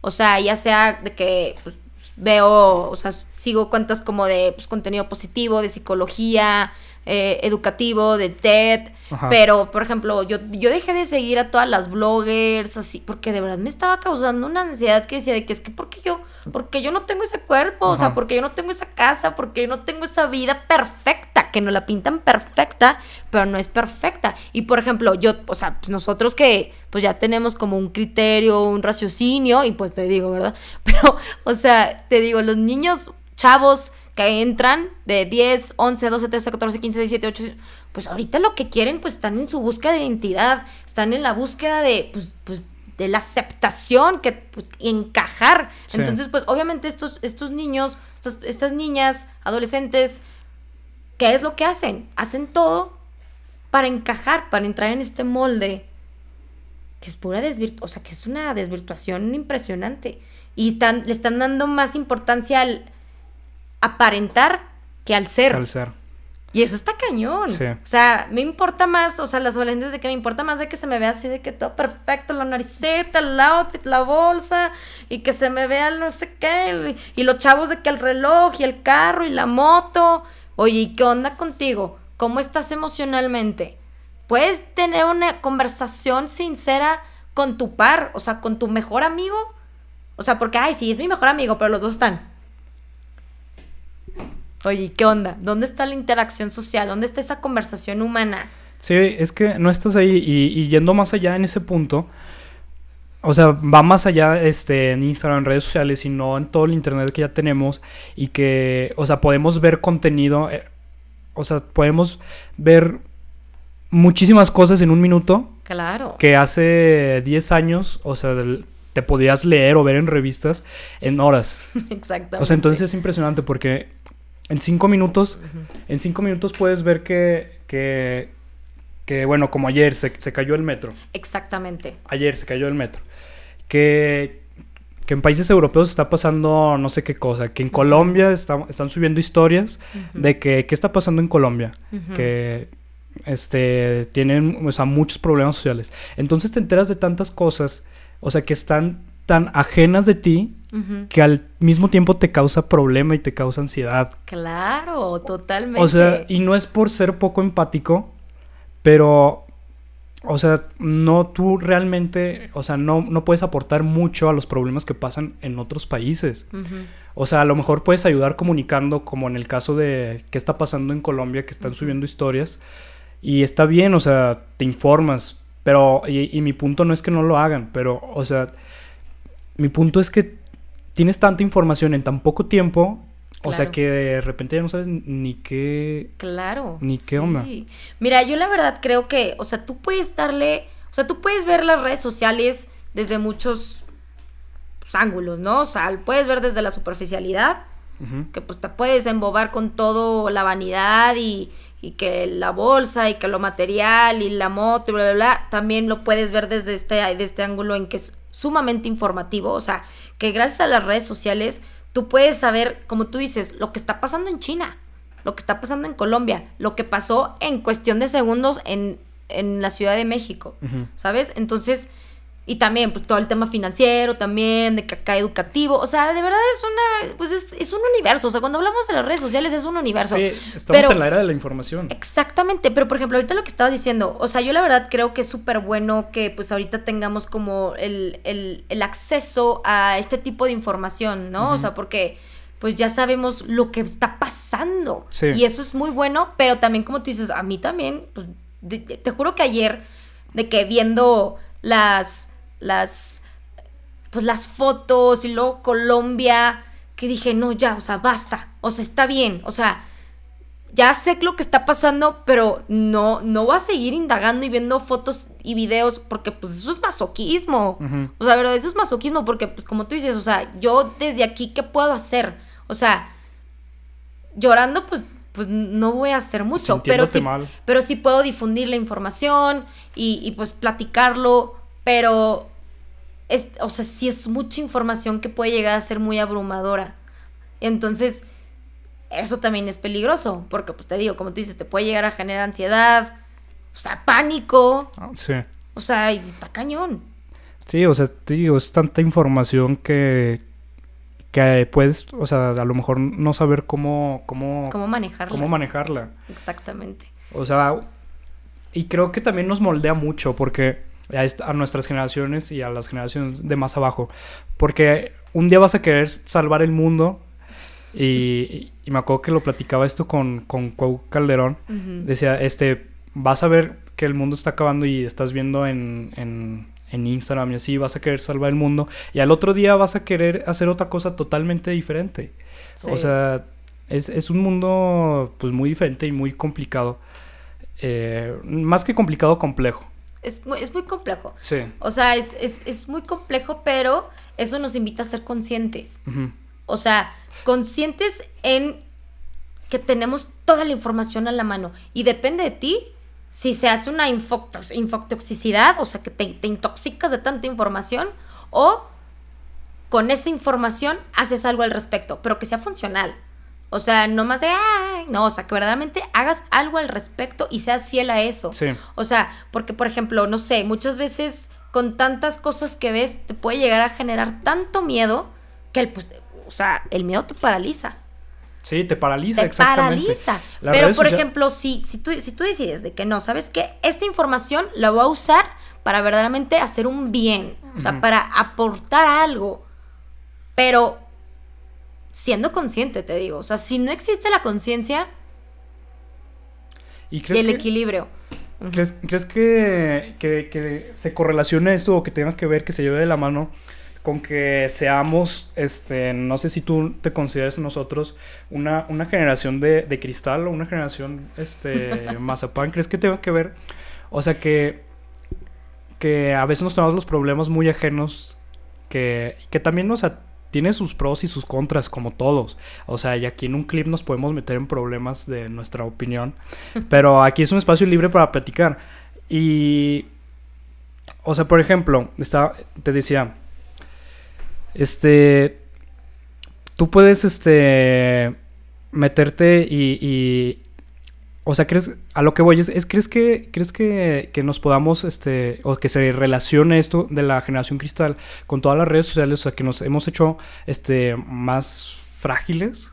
O sea, ya sea de que pues, veo, o sea, sigo cuentas como de pues, contenido positivo, de psicología, eh, educativo, de TED. Ajá. Pero, por ejemplo, yo, yo dejé de seguir a todas las bloggers, así, porque de verdad me estaba causando una ansiedad que decía de que es que porque yo, porque yo no tengo ese cuerpo, o sea, porque yo no tengo esa casa, porque yo no tengo esa vida perfecta, que nos la pintan perfecta, pero no es perfecta. Y por ejemplo, yo, o sea, pues nosotros que pues ya tenemos como un criterio, un raciocinio, y pues te digo, ¿verdad? Pero, o sea, te digo, los niños chavos que entran de 10, 11, 12, 13, 14, 15, 17, 8, pues ahorita lo que quieren, pues están en su búsqueda de identidad, están en la búsqueda de, pues, pues de la aceptación, que pues, encajar. Sí. Entonces, pues obviamente estos, estos niños, estas, estas niñas, adolescentes, ¿qué es lo que hacen? Hacen todo para encajar, para entrar en este molde que es pura desvirtuación, o sea, que es una desvirtuación impresionante. Y están, le están dando más importancia al aparentar que al ser. Al ser. Y eso está cañón. Sí. O sea, me importa más, o sea, las adolescentes de que me importa más de que se me vea así de que todo perfecto, la nariceta, el outfit, la bolsa, y que se me vea el no sé qué, y, y los chavos de que el reloj, y el carro, y la moto. Oye, ¿y qué onda contigo? ¿Cómo estás emocionalmente? ¿Puedes tener una conversación sincera con tu par? O sea, con tu mejor amigo. O sea, porque, ay, sí, es mi mejor amigo, pero los dos están. Oye, ¿qué onda? ¿Dónde está la interacción social? ¿Dónde está esa conversación humana? Sí, es que no estás ahí y, y yendo más allá en ese punto, o sea, va más allá este, en Instagram, en redes sociales, sino en todo el internet que ya tenemos y que, o sea, podemos ver contenido, eh, o sea, podemos ver muchísimas cosas en un minuto Claro. que hace 10 años, o sea, del- te podías leer o ver en revistas en horas. Exactamente. O sea, entonces es impresionante porque en cinco minutos, en cinco minutos puedes ver que, que, que bueno, como ayer se, se cayó el metro. Exactamente. Ayer se cayó el metro. Que, que en países europeos está pasando no sé qué cosa. Que en Colombia está- están subiendo historias de que qué está pasando en Colombia. Que este, tienen, o sea, muchos problemas sociales. Entonces te enteras de tantas cosas, o sea, que están tan ajenas de ti Que al mismo tiempo te causa problema y te causa ansiedad. Claro, totalmente. O sea, y no es por ser poco empático, pero, o sea, no tú realmente, o sea, no, no puedes aportar mucho a los problemas que pasan en otros países. O sea, a lo mejor puedes ayudar comunicando, como en el caso de qué está pasando en Colombia, que están subiendo historias. Y está bien, o sea, te informas. Pero, y, y mi punto no es que no lo hagan, pero, o sea, mi punto es que tienes tanta información en tan poco tiempo, o sea, que de repente ya no sabes ni qué... Claro. Ni qué onda. Mira, yo la verdad creo que, o sea, tú puedes darle, o sea, tú puedes ver las redes sociales desde muchos pues, ángulos, ¿no? O sea, puedes ver desde la superficialidad, que pues te puedes embobar con todo la vanidad y, y que la bolsa y que lo material y la moto y bla, bla, bla. También lo puedes ver desde este, de este ángulo en que es sumamente informativo. O sea, que gracias a las redes sociales tú puedes saber, como tú dices, lo que está pasando en China, lo que está pasando en Colombia, lo que pasó en cuestión de segundos en, en la Ciudad de México. ¿sabes? Entonces, y también, pues todo el tema financiero también, de acá educativo, o sea, de verdad es una, pues es, es un universo, o sea, cuando hablamos de las redes sociales es un universo. Sí, estamos Pero- en la era de la información. Exactamente, pero por ejemplo, ahorita lo que estabas diciendo, o sea, yo la verdad creo que es súper bueno que pues ahorita tengamos como el, el, el acceso a este tipo de información, ¿no? O sea, porque pues ya sabemos lo que está pasando. Sí. Y eso es muy bueno, pero también como tú dices, a mí también, pues de- de- te juro que ayer, de que viendo las, las, pues las fotos y luego Colombia, que dije, no, ya, o sea, basta, o sea, está bien, o sea, ya sé lo que está pasando, pero no, no voy a seguir indagando y viendo fotos y videos porque pues eso es masoquismo. O sea, pero eso es masoquismo porque pues como tú dices, o sea, yo desde aquí, ¿qué puedo hacer? O sea, llorando pues, pues no voy a hacer mucho, pero sí, mal. pero sí puedo difundir la información y, y, pues platicarlo, pero es, o sea, sí es mucha información que puede llegar a ser muy abrumadora. Entonces, eso también es peligroso, porque pues te digo, como tú dices, te puede llegar a generar ansiedad, o sea, pánico, Ah, Sí. o sea, y está cañón. Sí, o sea, te digo, es tanta información que, que puedes, o sea, a lo mejor no saber cómo, cómo, ¿Cómo manejarla? cómo manejarla. Exactamente. O sea, y creo que también nos moldea mucho porque a, est- a nuestras generaciones y a las generaciones de más abajo. Porque un día vas a querer salvar el mundo y, y me acuerdo que lo platicaba esto con, con Cuau Calderón. Decía, este, vas a ver que el mundo está acabando y estás viendo en, en, en Instagram y así, vas a querer salvar el mundo. Y al otro día vas a querer hacer otra cosa totalmente diferente. O sea, es, es un mundo pues muy diferente y muy complicado. Eh, más que complicado, complejo. Es, muy- es muy complejo. Sí. O sea, es, es, es muy complejo, pero eso nos invita a ser conscientes. O sea, conscientes en que tenemos toda la información a la mano. Y depende de ti si se hace una infoctos- infotoxicidad, o sea, que te, te intoxicas de tanta información, o con esa información haces algo al respecto, pero que sea funcional. O sea, no más de, "Ay", no, o sea, que verdaderamente hagas algo al respecto y seas fiel a eso. Sí. O sea, porque por ejemplo, no sé, muchas veces con tantas cosas que ves te puede llegar a generar tanto miedo que el, pues, o sea, el miedo te paraliza. Sí, te paraliza, Te exactamente. paraliza. Las Pero por ejemplo, si, si, tú, si tú decides de que no, ¿sabes qué? Esta información la voy a usar para verdaderamente hacer un bien. O sea, para aportar algo. Pero siendo consciente, te digo. O sea, si no existe la conciencia ¿Y el que, equilibrio. ¿crees, crees que, que- que se correlacione esto o que tenga que ver, que se lleve de la mano con que seamos, este, no sé si tú te consideras nosotros una, una generación de, de cristal o una generación, este, mazapán? ¿Crees que tenga que ver? O sea, que, que a veces nos tomamos los problemas muy ajenos, que, que también, sea, tiene sus pros y sus contras, como todos. O sea, y aquí en un clip nos podemos meter en problemas de nuestra opinión. Pero aquí es un espacio libre para platicar. Y. O sea, por ejemplo, estaba, te decía. Este. Tú puedes, este. Meterte y. y- o sea, crees, a lo que voy es, es ¿crees que, crees que, que, nos podamos, este, o que se relacione esto de la generación cristal con todas las redes sociales, o sea, que nos hemos hecho, este, más frágiles?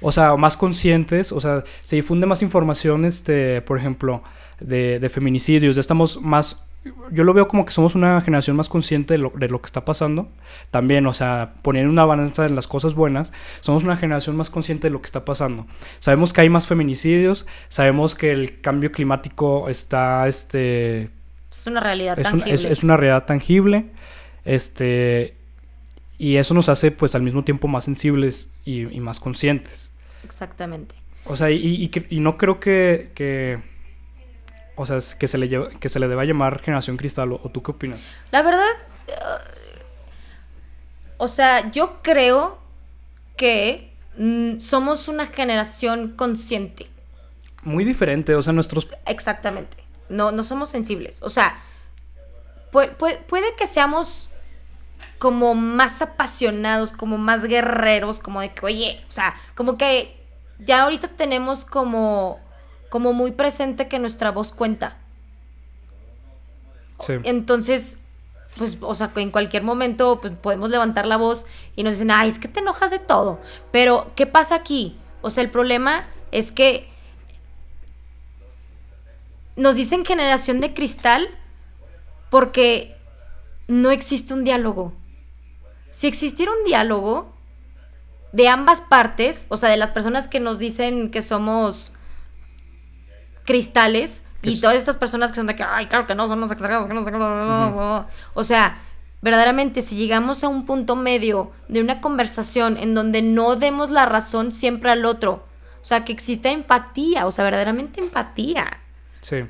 O sea, más conscientes, o sea, se difunde más información, este, por ejemplo, de, de feminicidios, estamos más yo lo veo como que somos una generación más consciente de lo, de lo, que está pasando. También, o sea, poniendo una balanza en las cosas buenas, somos una generación más consciente de lo que está pasando. Sabemos que hay más feminicidios, sabemos que el cambio climático está, este... Es una realidad es tangible. es, es, una realidad tangible, este... Y eso nos hace, pues, al mismo tiempo más sensibles y, y más conscientes. Exactamente. O sea, y, y, y no creo que... que o sea, que se le, lleva, que se le deba llamar generación cristal, ¿o, tú qué opinas? La verdad, uh, o sea, yo creo que mm, somos una generación consciente. Muy diferente, o sea, nuestros... Exactamente, no, no somos sensibles, o sea, puede que seamos como más apasionados, como más guerreros, como de que, oye, o sea, como que ya ahorita tenemos como como muy presente que nuestra voz cuenta. Sí. Entonces, pues, o sea, en cualquier momento, pues podemos levantar la voz y nos dicen, ay, es que te enojas de todo. Pero, ¿qué pasa aquí? O sea, el problema es que nos dicen generación de cristal porque no existe un diálogo. Si existiera un diálogo de ambas partes, o sea, de las personas que nos dicen que somos cristales y todas estas personas que son de que, ay, claro que no, somos exagerados, que no sé qué, o sea, verdaderamente si llegamos a un punto medio de una conversación en donde no demos la razón siempre al otro, o sea, que exista empatía, o sea, verdaderamente empatía. Sí.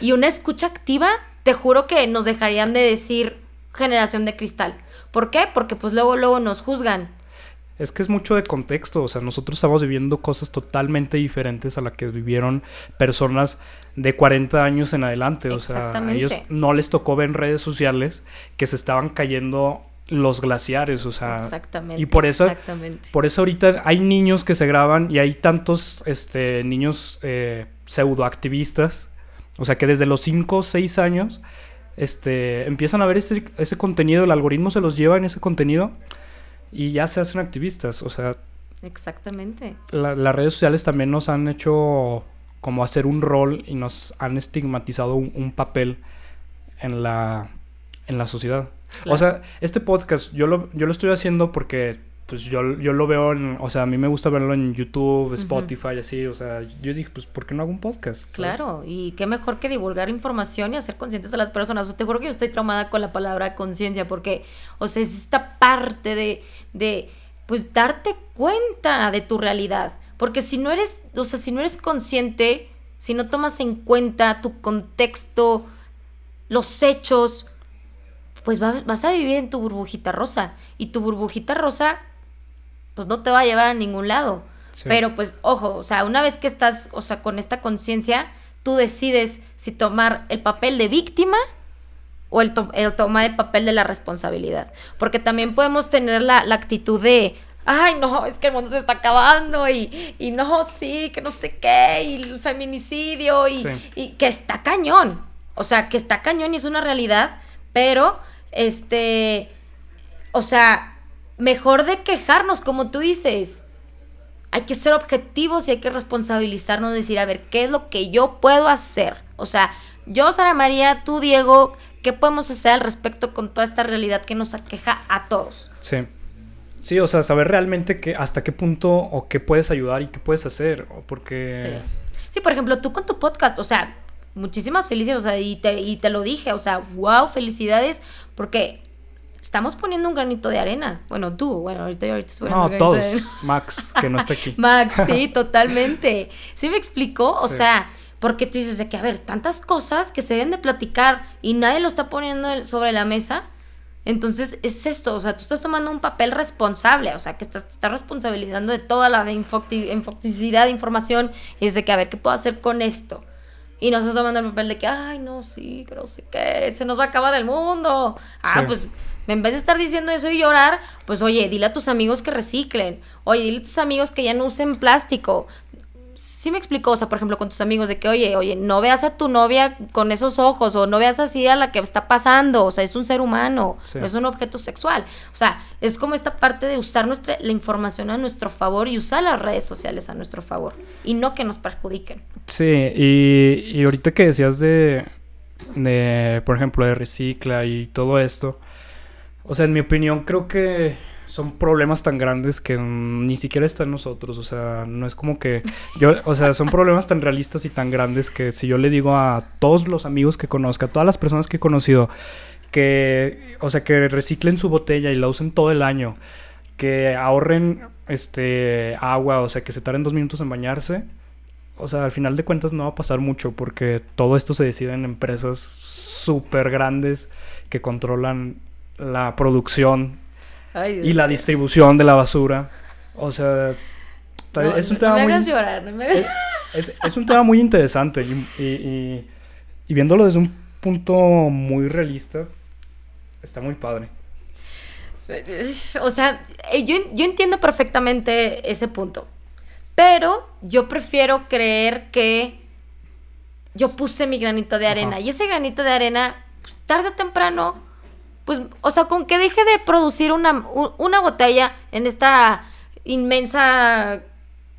Y una escucha activa, te juro que nos dejarían de decir generación de cristal. ¿Por qué? Porque pues luego, luego nos juzgan. Es que es mucho de contexto, o sea, nosotros estamos viviendo cosas totalmente diferentes a las que vivieron personas de 40 años en adelante, o sea, a ellos no les tocó ver en redes sociales que se estaban cayendo los glaciares, o sea, exactamente, y por eso, exactamente. por eso ahorita hay niños que se graban y hay tantos, este, niños eh, pseudoactivistas, o sea, que desde los 5 o 6 años, este, empiezan a ver este, ese contenido, el algoritmo se los lleva en ese contenido y ya se hacen activistas, o sea... Exactamente. La, las redes sociales también nos han hecho como hacer un rol y nos han estigmatizado un, un papel en la, en la sociedad. Claro. O sea, este podcast yo lo, yo lo estoy haciendo porque pues yo, yo lo veo en, o sea, a mí me gusta verlo en YouTube, Spotify, uh -huh. así, o sea, yo dije, pues, ¿por qué no hago un podcast? ¿sabes? Claro, y qué mejor que divulgar información y hacer conscientes a las personas. O sea, te juro que yo estoy traumada con la palabra conciencia, porque, o sea, es esta parte de, de, pues, darte cuenta de tu realidad. Porque si no eres, o sea, si no eres consciente, si no tomas en cuenta tu contexto, los hechos, pues va, vas a vivir en tu burbujita rosa. Y tu burbujita rosa pues no te va a llevar a ningún lado. Sí. Pero pues ojo, o sea, una vez que estás, o sea, con esta conciencia, tú decides si tomar el papel de víctima o el, to el, tomar el papel de la responsabilidad. Porque también podemos tener la, la actitud de, ay, no, es que el mundo se está acabando y, y no, sí, que no sé qué, y el feminicidio y, sí. y que está cañón. O sea, que está cañón y es una realidad, pero, este, o sea, mejor de quejarnos, como tú dices. Hay que ser objetivos y hay que responsabilizarnos, decir, a ver, ¿qué es lo que yo puedo hacer? O sea, yo, Sara María, tú, Diego, ¿qué podemos hacer al respecto con toda esta realidad que nos aqueja a todos? Sí. Sí, o sea, saber realmente que hasta qué punto o qué puedes ayudar y qué puedes hacer, porque... Sí. sí, por ejemplo, tú con tu podcast, o sea, muchísimas felicidades, o sea, y te, y te lo dije, o sea, wow, felicidades, porque estamos poniendo un granito de arena. Bueno, tú, bueno, ahorita, ahorita estoy No, todos. Max, que no está aquí. Max, sí, totalmente. ¿Sí me explicó? O sí. sea, porque tú dices de que, a ver, tantas cosas que se deben de platicar y nadie lo está poniendo sobre la mesa. Entonces es esto, o sea, tú estás tomando un papel responsable, o sea, que estás, estás responsabilizando de toda la infoticidad de información y es de que, a ver, ¿qué puedo hacer con esto? Y no estás tomando el papel de que, ay, no, sí, que no sé qué, se nos va a acabar el mundo. Ah, sí. pues en vez de estar diciendo eso y llorar, pues oye, dile a tus amigos que reciclen. Oye, dile a tus amigos que ya no usen plástico. Sí me explicó, o sea, por ejemplo, con tus amigos, de que, oye, oye, no veas a tu novia con esos ojos, o no veas así a la que está pasando, o sea, es un ser humano, Sí. no es un objeto sexual. O sea, es como esta parte de usar nuestra, la información a nuestro favor y usar las redes sociales a nuestro favor, y no que nos perjudiquen. Sí, y, y ahorita que decías de, de, por ejemplo, de recicla y todo esto, o sea, en mi opinión creo que son problemas tan grandes que ni siquiera está en nosotros, o sea, no es como que yo, o sea, son problemas tan realistas y tan grandes que si yo le digo a todos los amigos que conozca, a todas las personas que he conocido, que, o sea, que reciclen su botella y la usen todo el año, que ahorren, este, agua, o sea, que se tarden dos minutos en bañarse, o sea, al final de cuentas no va a pasar mucho porque todo esto se decide en empresas súper grandes que controlan la producción Ay, Dios y la distribución de la basura. O sea, No, es un no tema me muy... hagas llorar, no me hagas... Es, es un tema muy interesante y, y- y- y viéndolo desde un punto muy realista, está muy padre. O sea, eh, yo, yo entiendo perfectamente ese punto. Pero yo prefiero creer que yo puse mi granito de arena. Ajá. Y ese granito de arena, pues, tarde o temprano, pues, o sea, con que deje de producir una, una botella en esta inmensa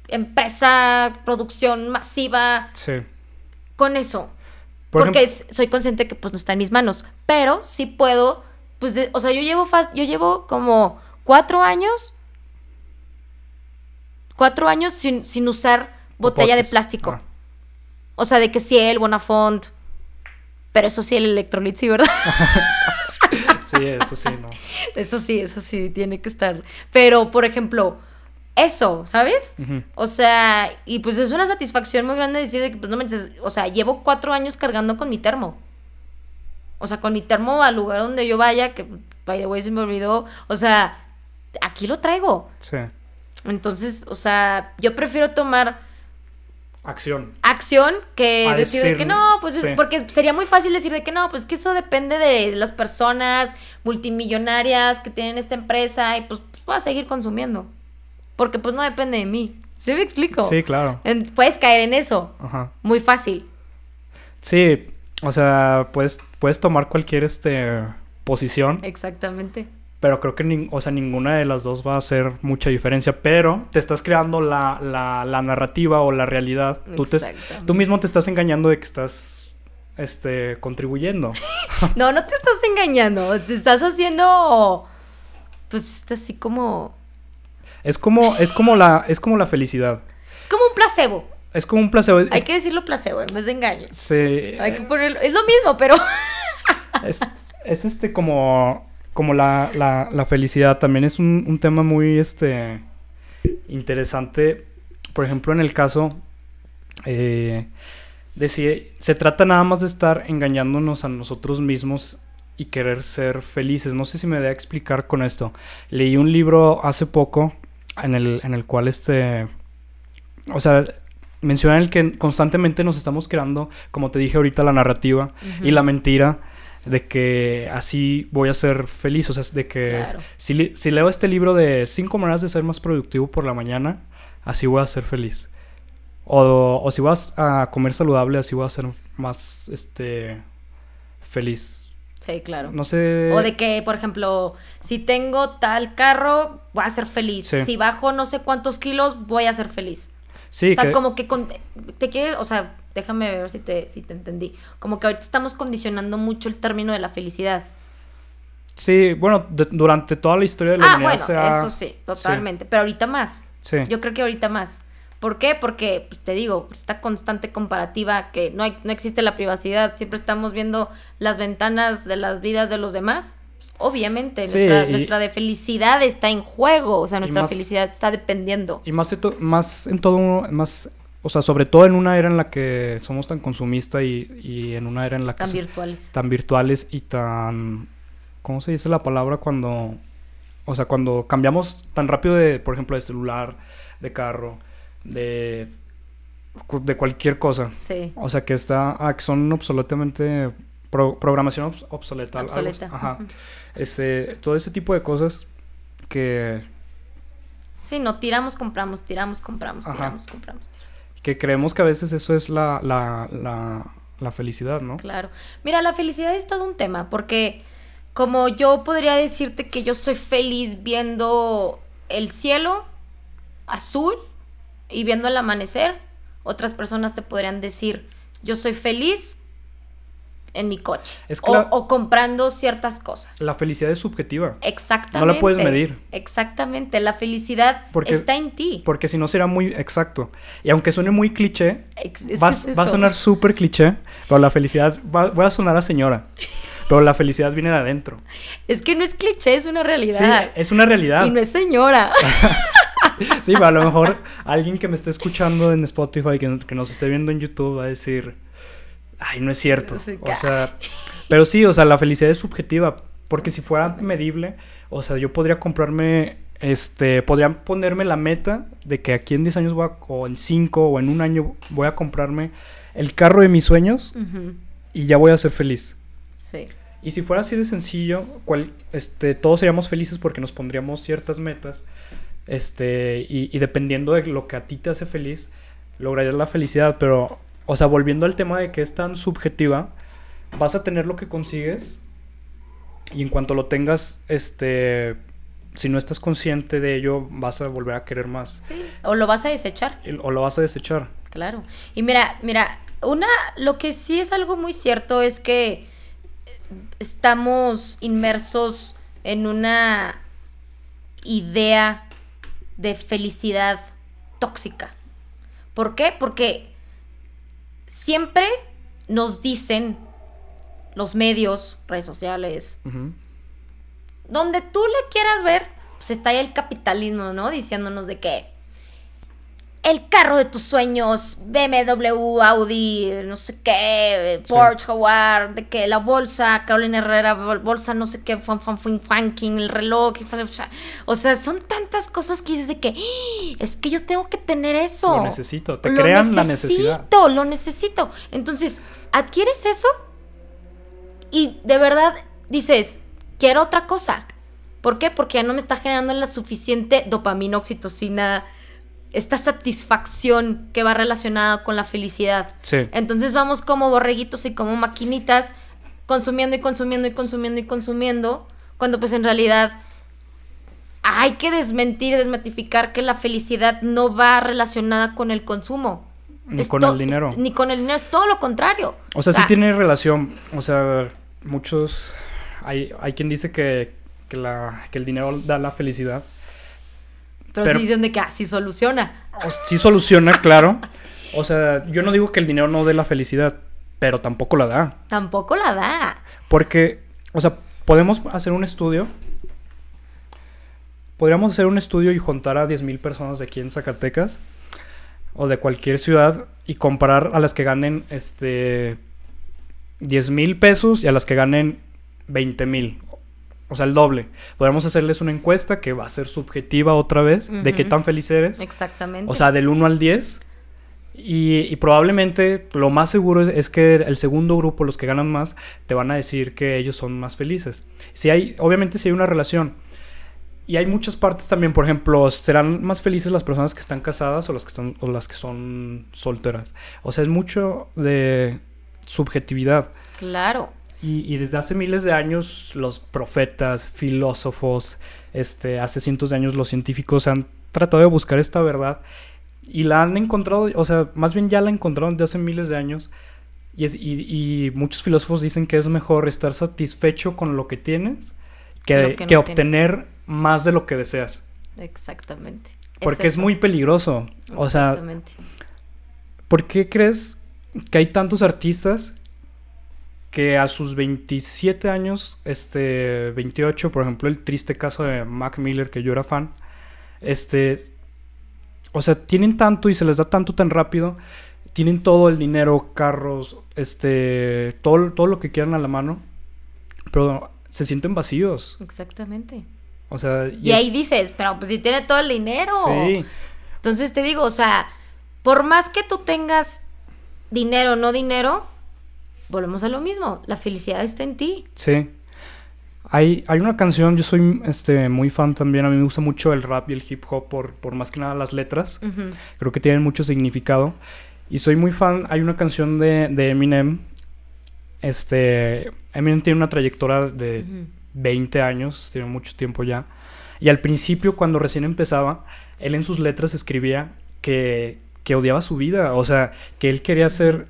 empresa, producción masiva, Sí. con eso. Por porque ejemplo- es- soy consciente que pues no está en mis manos. Pero sí puedo, pues, de- o sea, yo llevo fas- yo llevo como cuatro años, cuatro años sin, sin usar botella de plástico. Ah. O sea, de que sí, el Bonafont. Pero eso sí, el Electrolit, sí, ¿verdad? Sí, eso sí, no. eso sí, eso sí, tiene que estar. Pero, por ejemplo, eso, ¿sabes? O sea, y pues es una satisfacción muy grande decir de que, pues no manches, o sea, llevo cuatro años cargando con mi termo. O sea, con mi termo al lugar donde yo vaya, que by the way se me olvidó. O sea, aquí lo traigo. Sí. Entonces, o sea, yo prefiero tomar Acción. acción que A decir de que no, pues es- porque sería muy fácil decir de que no, pues que eso depende de las personas multimillonarias que tienen esta empresa y pues, pues voy a seguir consumiendo. Porque pues no depende de mí. ¿Sí me explico? Sí, claro. En- puedes caer en eso. Ajá. Muy fácil. Sí, o sea, puedes, puedes tomar cualquier este posición, Exactamente. Pero creo que o sea, ninguna de las dos va a hacer mucha diferencia. Pero te estás creando la, la, la narrativa o la realidad. Tú, te- tú mismo te estás engañando de que estás este, contribuyendo. No, no te estás engañando. Te estás haciendo. Pues así como. Es como, es como la, es como la felicidad. Es como un placebo. Es como un placebo. Es, Hay que decirlo placebo en vez de engaño. se- Hay que ponerlo. Es lo mismo, pero. es, es este como, como la, la, la felicidad. También es un, un tema muy este, interesante. Por ejemplo, en el caso eh, de si se trata nada más de estar engañándonos a nosotros mismos y querer ser felices. No sé si me voy a explicar con esto. Leí un libro hace poco en el, en el cual este... O sea, menciona el que constantemente nos estamos creando, como te dije ahorita, la narrativa y la mentira de que así voy a ser feliz. O sea, de que Claro. si, si leo este libro de cinco maneras de ser más productivo por la mañana, así voy a ser feliz. O, o si vas a comer saludable, así voy a ser más este feliz. Sí, claro. No sé. O de que, por ejemplo, si tengo tal carro, voy a ser feliz. Sí. Si bajo no sé cuántos kilos, voy a ser feliz. Sí, o sea, que- como que con- te quiere, o sea, déjame ver si te, si te entendí. Como que ahorita estamos condicionando mucho el término de la felicidad. sí, bueno, de- durante toda la historia de la Ah, humanidad bueno, eso sí, totalmente. Pero ahorita más. Sí. Yo creo que ahorita más. ¿Por qué? Porque, pues, te digo, esta constante comparativa que no, hay, no existe la privacidad, siempre estamos viendo las ventanas de las vidas de los demás. Pues, obviamente, Sí, nuestra, y- nuestra de felicidad está en juego, o sea, nuestra más- felicidad está dependiendo. Y más, más en todo, más, o sea, sobre todo en una era en la que somos tan consumistas y, y en una era en la que Tan virtuales. tan virtuales y tan, ¿cómo se dice la palabra cuando, o sea, cuando cambiamos tan rápido de, por ejemplo, de celular, de carro, de, de cualquier cosa? Sí. O sea, que está, ah, que son obsoletamente, pro- programación obs- obsoleta. algo. Obsoleta. Ajá. Ese, todo ese tipo de cosas que Sí, no, tiramos, compramos, tiramos, compramos, Ajá. tiramos, compramos, tiramos. Que creemos que a veces eso es la, la, la, la felicidad, ¿no? Claro. Mira, la felicidad es todo un tema, porque como yo podría decirte que yo soy feliz viendo el cielo azul y viendo el amanecer, otras personas te podrían decir, yo soy feliz en mi coche. Es que o, la- o comprando ciertas cosas. La felicidad es subjetiva. Exactamente. No la puedes medir. Exactamente. La felicidad Porque- está en ti. Porque si no será muy exacto. Y aunque suene muy cliché, es va, es va a sonar súper cliché, pero la felicidad, va- voy a sonar a señora, pero la felicidad viene de adentro. Es que no es cliché, es una Sí, realidad. es una realidad. y no es señora. Sí, pero a lo mejor alguien que me esté escuchando en Spotify, que, que nos esté viendo en YouTube, va a decir, ay, no es cierto. O sea, pero sí, o sea, la felicidad es subjetiva, porque si fuera medible, o sea, yo podría comprarme, este, podría ponerme la meta de que aquí en 10 años voy a, o en 5 o en un año voy a comprarme el carro de mis sueños y ya voy a ser feliz. Sí. Y si fuera así de sencillo, cual, este, todos seríamos felices porque nos pondríamos ciertas metas. Este, y, y dependiendo de lo que a ti te hace feliz, lograrías la felicidad. Pero, o sea, volviendo al tema de que es tan subjetiva, vas a tener lo que consigues. Y en cuanto lo tengas, este, si no estás consciente de ello, vas a volver a querer más. Sí. O lo vas a desechar. O lo vas a desechar. Claro. Y mira, mira, una, lo que sí es algo muy cierto es que estamos inmersos en una idea de felicidad tóxica. ¿Por qué? Porque siempre nos dicen los medios, redes sociales, donde tú le quieras ver, pues está ahí el capitalismo, ¿no? Diciéndonos de que el carro de tus sueños, BMW, Audi, no sé qué, Sí. Porsche, Jaguar, de que la bolsa, Carolina Herrera, bol- bolsa, no sé qué, fan, fan, fin, funking, el reloj, o sea, son tantas cosas que dices de que "¡Ah! es que yo tengo que tener eso. Lo necesito. Te Lo crean la necesidad. necesito, Lo necesito. Entonces, adquieres eso y de verdad dices, quiero otra cosa. ¿Por qué? Porque ya no me está generando la suficiente dopamina, oxitocina, esta satisfacción que va relacionada con la felicidad. Sí. Entonces vamos como borreguitos y como maquinitas consumiendo y consumiendo y consumiendo y consumiendo, cuando pues en realidad hay que desmentir, desmatificar que la felicidad no va relacionada con el consumo. Ni Es con el dinero. Ni con el dinero, es todo lo contrario. O sea, sí tiene relación. O sea, muchos. Hay, hay quien dice que, que, la, que el dinero da la felicidad. Pero, pero- sí dicen de que así soluciona. Sí soluciona, claro. O sea, yo no digo que el dinero no dé la felicidad, pero tampoco la da. Tampoco la da. Porque, o sea, podemos hacer un estudio. Podríamos hacer un estudio y juntar a 10.000 personas de aquí en Zacatecas o de cualquier ciudad y comparar a las que ganen este 10 mil pesos y a las que ganen 20 mil. O sea, el doble. Podríamos hacerles una encuesta que va a ser subjetiva otra vez de qué tan feliz eres. Exactamente. O sea, del 1 al 10. Y, y probablemente lo más seguro es, es que el segundo grupo, los que ganan más, te van a decir que ellos son más felices. Si hay, obviamente si hay una relación. Y hay muchas partes también, por ejemplo, serán más felices las personas que están casadas o las que están o las que son solteras. O sea, es mucho de subjetividad. claro. Y, y desde hace miles de años los profetas, filósofos, este, hace cientos de años los científicos han tratado de buscar esta verdad y la han encontrado, o sea, más bien ya la encontraron desde hace miles de años. Y, es- y- y muchos filósofos dicen que es mejor estar satisfecho con lo que tienes que, que obtener más de lo que deseas. Exactamente. Porque es, eso. muy peligroso. O sea, Exactamente. ¿Por qué crees que hay tantos artistas que a sus 27 años, este, 28, por ejemplo, el triste caso de Mac Miller, que yo era fan, este, o sea, tienen tanto y se les da tanto tan rápido, tienen todo el dinero, carros, este, todo, todo lo que quieran a la mano, pero se sienten vacíos. Exactamente. O sea, Y, es- ahí dices, pero pues si tiene todo el dinero. Sí, Entonces te digo, o sea, por más que tú tengas dinero o no dinero, volvemos a lo mismo. La felicidad está en ti. sí. Hay, hay una canción, yo soy este, muy fan también, a mí me gusta mucho el rap y el hip hop por, por más que nada las letras. Creo que tienen mucho significado. Y soy muy fan, hay una canción de, de Eminem. Este, Eminem tiene una trayectoria de Ujú. 20 años, tiene mucho tiempo ya. Y al principio, cuando recién empezaba, él en sus letras escribía que, que odiaba su vida, o sea, que él quería ser,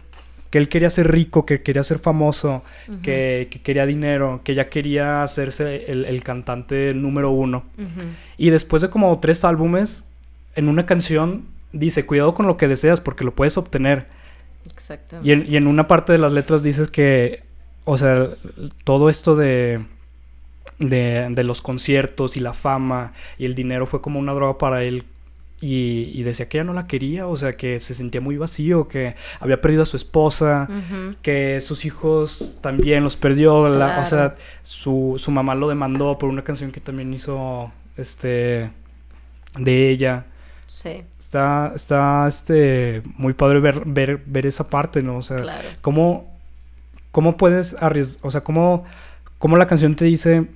que él quería ser rico, que quería ser famoso, que, que quería dinero, que ya quería hacerse el, el cantante número uno. Y después de como tres álbumes, en una canción dice, cuidado con lo que deseas porque lo puedes obtener. Exactamente. Y en, y en una parte de las letras dices que, o sea, todo esto de, de, de los conciertos y la fama y el dinero fue como una droga para él. Y, y decía que ya no la quería, o sea, que se sentía muy vacío, que había perdido a su esposa, que sus hijos también los perdió, la- o sea, su, su mamá lo demandó por una canción que también hizo, este, de ella. Sí, Está, está, este, muy padre ver, ver, ver esa parte, ¿no? O sea, claro. ¿cómo, cómo puedes arriesgar, o sea, cómo, cómo la canción te dice,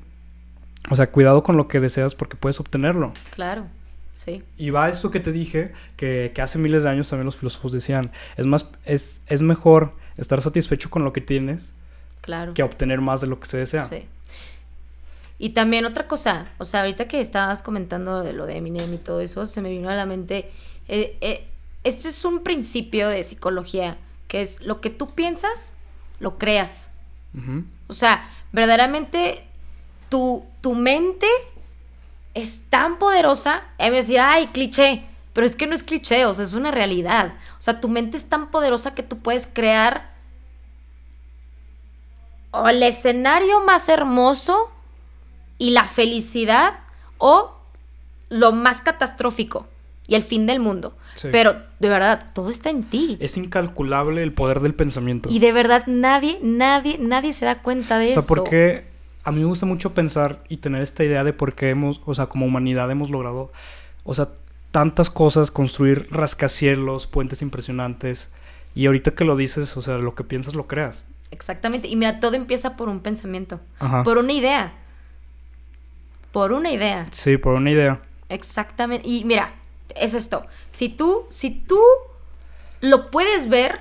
o sea, cuidado con lo que deseas porque puedes obtenerlo? Claro. Sí. Y va esto que te dije, que, que hace miles de años también los filósofos decían, es más, es, es mejor estar satisfecho con lo que tienes Claro. que obtener más de lo que se desea. Sí. Y también otra cosa, o sea, ahorita que estabas comentando de lo de Eminem y todo eso, se me vino a la mente, eh, eh, esto es un principio de psicología, que es lo que tú piensas, lo creas. O sea, verdaderamente tu, tu mente es tan poderosa. Y me decir, ay, cliché. Pero es que no es cliché, o sea, es una realidad. O sea, tu mente es tan poderosa que tú puedes crear o el escenario más hermoso y la felicidad o lo más catastrófico y el fin del mundo. Sí. Pero de verdad, todo está en ti. Es incalculable el poder del pensamiento. Y de verdad nadie, nadie, nadie se da cuenta de o sea, eso. porque a mí me gusta mucho pensar y tener esta idea de por qué hemos, o sea, como humanidad hemos logrado, o sea, tantas cosas, construir rascacielos, puentes impresionantes. Y ahorita que lo dices, o sea, lo que piensas lo creas. Exactamente. Y mira, todo empieza por un pensamiento, Ajá. por una idea. Por una idea. Sí, por una idea. Exactamente. Y mira, es esto. Si tú, si tú lo puedes ver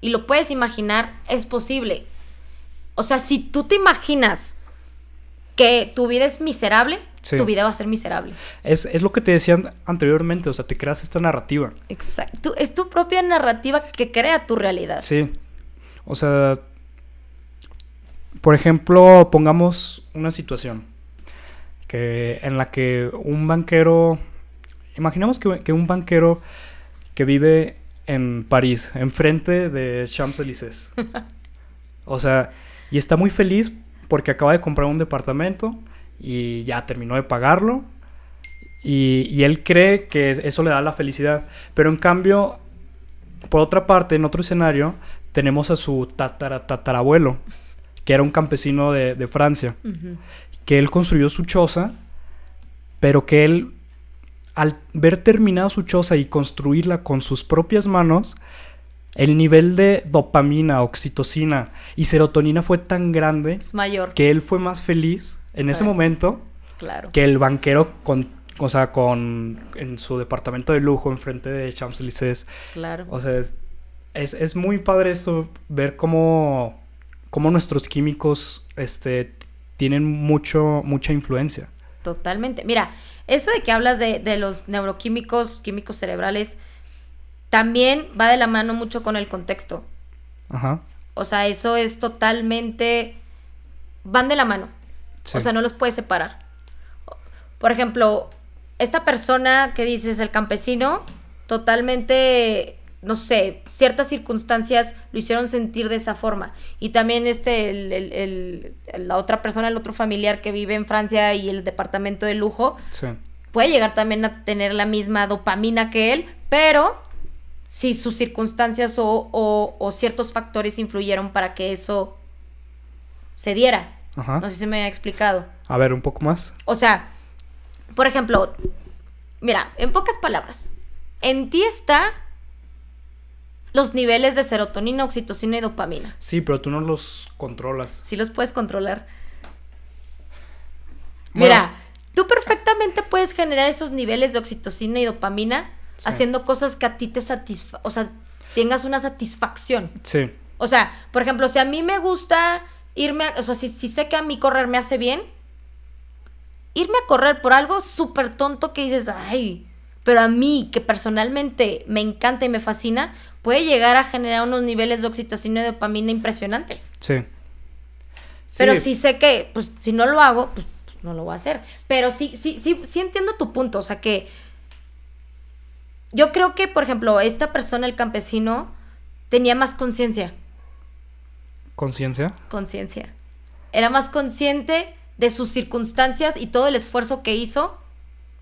y lo puedes imaginar, es posible. O sea, si tú te imaginas que tu vida es miserable, Sí. tu vida va a ser miserable. Es, es lo que te decían anteriormente, o sea, te creas esta narrativa. Exacto. Es tu propia narrativa que crea tu realidad. Sí. O sea, por ejemplo, pongamos una situación que en la que un banquero, imaginemos que, que un banquero que vive en París, enfrente de Champs-Élysées. O sea, y está muy feliz porque acaba de comprar un departamento y ya terminó de pagarlo. Y, y él cree que es- eso le da la felicidad. Pero en cambio, por otra parte, en otro escenario, tenemos a su tatara, tatarabuelo, que era un campesino de, de Francia, que él construyó su choza, pero que él, al ver terminada su choza y construirla con sus propias manos, el nivel de dopamina, oxitocina y serotonina fue tan grande Es mayor. que él fue más feliz en ese Claro. momento Claro. que el banquero con, o sea, con en su departamento de lujo enfrente de Champs-Élysées. Claro. O sea, es, es, muy padre esto, ver cómo, cómo nuestros químicos este, tienen mucho, mucha influencia. Totalmente. Mira, eso de que hablas de, de los neuroquímicos, los químicos cerebrales, también va de la mano mucho con el contexto. Ajá. O sea, eso es totalmente... van de la mano. sí. O sea, no los puedes separar. Por ejemplo, esta persona que dices, el campesino, totalmente, no sé, ciertas circunstancias lo hicieron sentir de esa forma. Y también este, el- el- el- la otra persona, el otro familiar que vive en Francia y el departamento de lujo, Sí. puede llegar también a tener la misma dopamina que él, pero si sus circunstancias o, o- o ciertos factores influyeron para que eso se diera. Ajá. No sé si me ha explicado. A ver, un poco más. O sea, por ejemplo, mira, en pocas palabras, en ti está los niveles de serotonina, oxitocina y dopamina. Sí, pero tú no los controlas. Si los puedes controlar. Mira, tú perfectamente puedes generar esos niveles de oxitocina y dopamina haciendo cosas que a ti te satisfa, o sea, tengas una satisfacción. Sí. O sea, por ejemplo, si a mí me gusta irme, a, o sea, si, si sé que a mí correr me hace bien, irme a correr por algo súper tonto que dices, ay, pero a mí, que personalmente me encanta y me fascina, puede llegar a generar unos niveles de oxitocina y dopamina impresionantes. Sí. Pero Sí. sí sé que, pues, si no lo hago, pues, pues, no lo voy a hacer. Pero sí, sí, sí, sí entiendo tu punto. O sea que yo creo que, por ejemplo, esta persona, el campesino, tenía más conciencia. Conciencia. Conciencia. Era más consciente de sus circunstancias y todo el esfuerzo que hizo.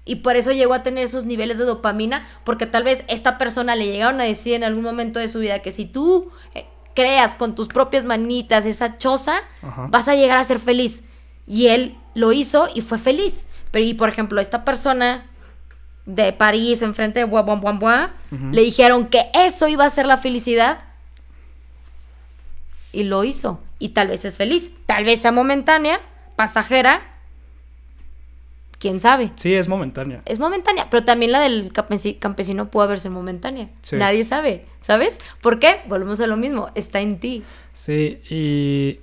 Y por eso llegó a tener esos niveles de dopamina. Porque tal vez esta persona le llegaron a decir en algún momento de su vida que si tú eh, creas con tus propias manitas esa choza, Ajá. vas a llegar a ser feliz. Y él lo hizo y fue feliz. Pero, y por ejemplo, esta persona de París, enfrente de Buah, Buah, Buah, Buah, le dijeron que eso iba a ser la felicidad. Y lo hizo. Y tal vez es feliz. Tal vez sea momentánea, pasajera. Quién sabe. Sí, es momentánea. Es momentánea, pero también la del campesi- campesino puede haberse momentánea. Sí. Nadie sabe, ¿sabes? ¿Por qué? Volvemos a lo mismo, está en ti. Sí, y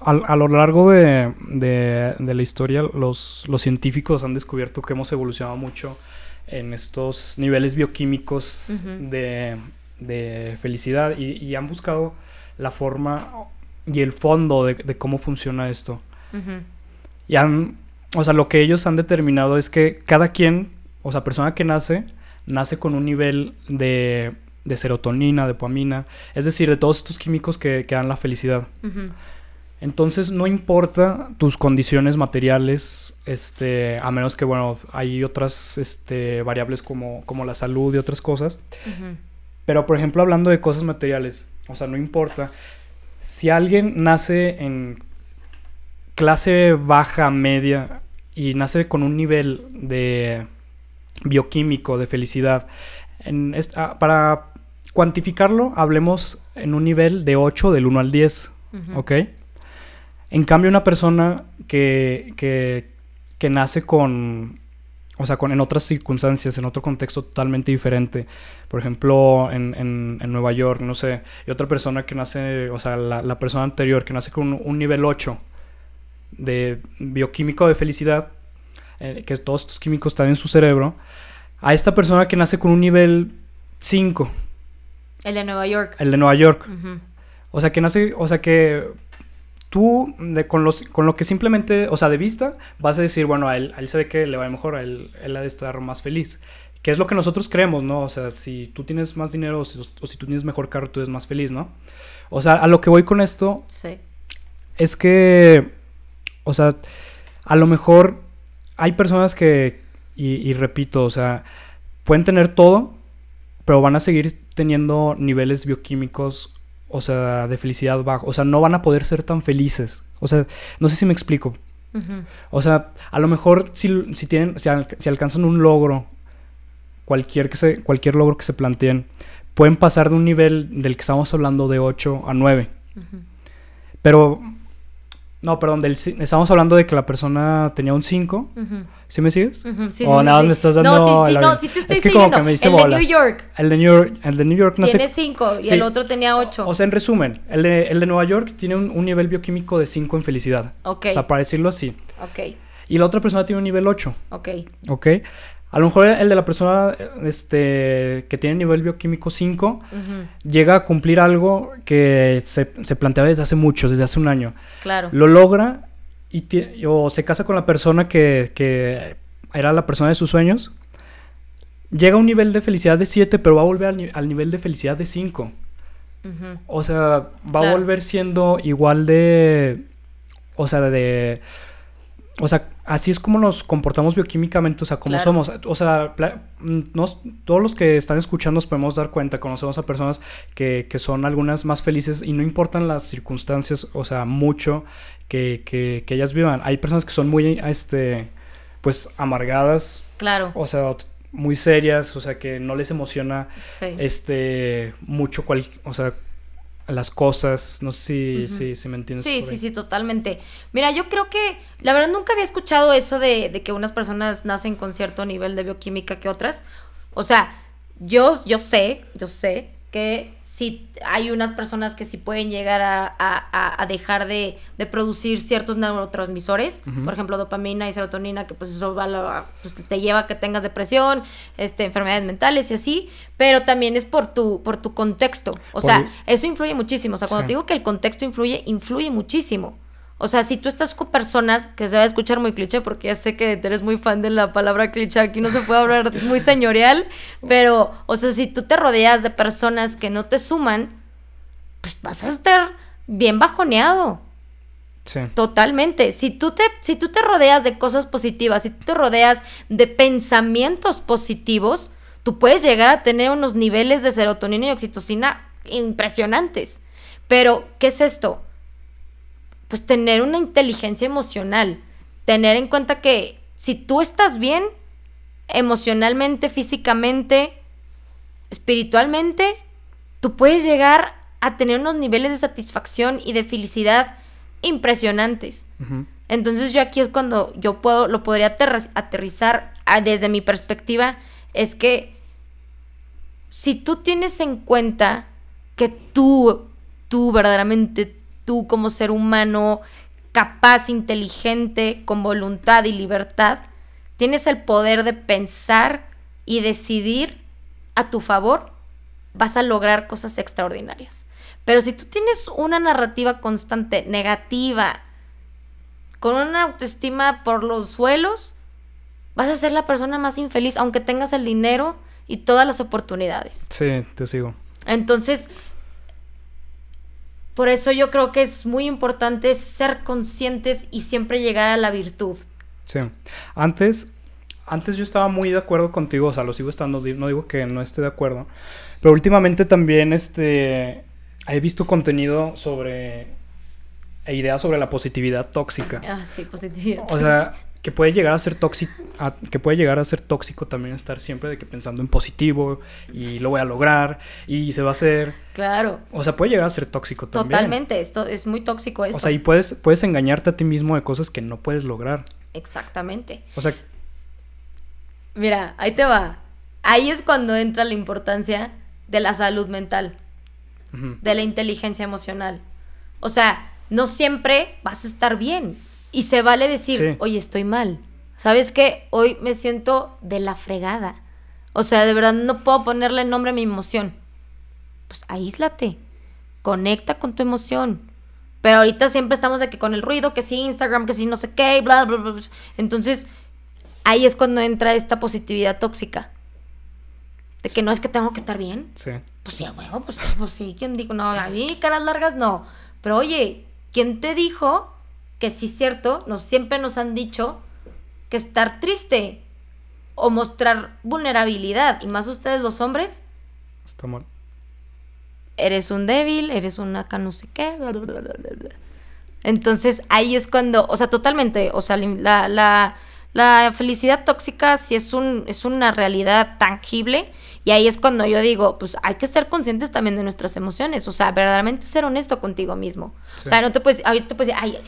a, a lo largo de, de- de la historia, los, los científicos han descubierto que hemos evolucionado mucho en estos niveles bioquímicos de, de felicidad y, y han buscado la forma y el fondo de, de cómo funciona esto. Y han, o sea, lo que ellos han determinado es que cada quien, o sea, persona que nace, nace con un nivel de, de serotonina, de dopamina, es decir, de todos estos químicos que, que dan la felicidad. Ujú. Entonces no importa tus condiciones materiales, este, a menos que, bueno, hay otras este, variables como, como la salud y otras cosas. Pero, por ejemplo, hablando de cosas materiales, o sea, no importa. Si alguien nace en clase baja, media, y nace con un nivel de bioquímico, de felicidad, en ah, para cuantificarlo, hablemos en un nivel de 8 del 1 al 10, Ujú. ¿ok? En cambio, una persona que, que, que nace con, o sea, con, en otras circunstancias, en otro contexto totalmente diferente, por ejemplo, en, en- en Nueva York, no sé, y otra persona que nace, o sea, la, la persona anterior que nace con un, un nivel 8 de bioquímico de felicidad, eh, que todos estos químicos están en su cerebro, a esta persona que nace con un nivel 5, El de Nueva York. el de Nueva York, o sea, que nace, o sea, que tú de, con, los, con lo que simplemente, o sea, de vista, vas a decir, bueno, a él, a él se ve que le va mejor, a él, él ha de estar más feliz. Que es lo que nosotros creemos, ¿no? O sea, si tú tienes más dinero o si, o si tú tienes mejor carro, tú eres más feliz, ¿no? O sea, a lo que voy con esto Sí. es que, o sea, a lo mejor hay personas que, y, y repito, o sea, pueden tener todo, pero van a seguir teniendo niveles bioquímicos, o sea, de felicidad bajo. O sea, no van a poder ser tan felices. O sea, no sé si me explico. O sea, a lo mejor si, si tienen, si, al- si alcanzan un logro, cualquier, que se, cualquier logro que se planteen, pueden pasar de un nivel del que estamos hablando de 8 a 9. Ujú. Pero, no, perdón, del, estamos hablando de que la persona tenía un 5. Ujú. ¿Sí me sigues? Ujú. Sí, O sí, nada, sí, me estás dando No, sí, sí, no, sí te estoy Es que como siguiendo. que me hice el de bolas. New York El de New York, el de New York no tiene sé. 5 y el otro tenía 8. O sea, en resumen, el de, el de Nueva York tiene un, un nivel bioquímico de 5 en felicidad. ok, O sea, para decirlo así. ok, Y la otra persona tiene un nivel 8. ok. ¿Ok? A lo mejor el de la persona este, que tiene nivel bioquímico 5 Ujú. llega a cumplir algo que se, se planteaba desde hace mucho, desde hace un año. Claro. Lo logra y o se casa con la persona que, que era la persona de sus sueños. Llega a un nivel de felicidad de 7, pero va a volver al, ni- al nivel de felicidad de 5. Ujú. O sea, va a volver siendo igual de... O sea, de... O sea, así es como nos comportamos bioquímicamente, o sea, como Claro. somos. O sea, mm, nos- todos los que están escuchando nos podemos dar cuenta, conocemos a personas que, que son algunas más felices y no importan las circunstancias, o sea, mucho que, que, que ellas vivan. Hay personas que son muy, este, pues, amargadas, Claro. o sea, muy serias, o sea, que no les emociona Sí. este mucho cual, o sea, las cosas. No sé si, si, me entiendes. Sí, sí, sí, totalmente. Mira, yo creo que, la verdad, nunca había escuchado eso de, de, que unas personas nacen con cierto nivel de bioquímica que otras. O sea, yo, yo sé, yo sé que si hay unas personas que sí pueden llegar a, dejar de, producir ciertos neurotransmisores, por ejemplo, dopamina y serotonina, que pues eso va pues, te lleva a que tengas depresión, este, enfermedades mentales y así, pero también es por tu, por tu contexto. O sea, eso influye muchísimo. O sea, cuando te digo que el contexto influye, influye muchísimo. O sea, si tú estás con personas, que se va a escuchar muy cliché, porque ya sé que eres muy fan de la palabra cliché, aquí no se puede hablar muy señorial, pero, o sea, si tú te rodeas de personas que no te suman, pues vas a estar bien bajoneado. Sí. Totalmente. Si tú, te, si tú te rodeas de cosas positivas, si tú te rodeas de pensamientos positivos, tú puedes llegar a tener unos niveles de serotonina y oxitocina impresionantes. Pero, ¿qué es esto? Pues tener una inteligencia emocional, tener en cuenta que si tú estás bien emocionalmente, físicamente, espiritualmente, tú puedes llegar a tener unos niveles de satisfacción y de felicidad impresionantes. Entonces yo aquí es cuando yo puedo, lo podría aterrizar desde mi perspectiva, es que si tú tienes en cuenta que tú, tú verdaderamente tú como ser humano capaz, inteligente, con voluntad y libertad, tienes el poder de pensar y decidir a tu favor, vas a lograr cosas extraordinarias. Pero si tú tienes una narrativa constante negativa, con una autoestima por los suelos, vas a ser la persona más infeliz, aunque tengas el dinero y todas las oportunidades. Sí, te sigo. Entonces, por eso yo creo que es muy importante ser conscientes y siempre llegar a la virtud. Sí. Antes, antes yo estaba muy de acuerdo contigo, o sea, lo sigo estando, no digo que no esté de acuerdo, pero últimamente también este, he visto contenido sobre e ideas sobre la positividad tóxica. Ah, sí, positividad. O sea, que puede llegar a ser tóxico, que puede llegar a ser tóxico también estar siempre de que pensando en positivo y lo voy a lograr y se va a hacer. Claro. O sea, puede llegar a ser tóxico también. Totalmente, esto es muy tóxico eso. O sea, y puedes, puedes engañarte a ti mismo de cosas que no puedes lograr. Exactamente. O sea. Mira, ahí te va. Ahí es cuando entra la importancia de la salud mental, de la inteligencia emocional. O sea, no siempre vas a estar bien y se vale decir, oye, estoy mal. ¿Sabes qué? Hoy me siento de la fregada. O sea, de verdad no puedo ponerle nombre a mi emoción. Pues aíslate. Conecta con tu emoción. Pero ahorita siempre estamos de que con el ruido, que sí Instagram, que sí no sé qué, bla, bla, bla. Entonces, ahí es cuando entra esta positividad tóxica. De que no es que tengo que estar bien. Sí. Pues sí, huevo, pues, pues sí. ¿Quién dijo? No, a mí caras largas no. Pero oye, ¿quién te dijo que sí es cierto, nos, siempre nos han dicho que estar triste o mostrar vulnerabilidad, y más ustedes los hombres, está mal. Eres un débil, eres una acá no sé qué, Entonces ahí es cuando, o sea, totalmente, o sea, la, la, la felicidad tóxica sí es, un, es una realidad tangible y ahí es cuando yo digo, pues hay que ser conscientes también de nuestras emociones, o sea, verdaderamente ser honesto contigo mismo. O sea, no te puedes, ahorita te puedes decir, ay,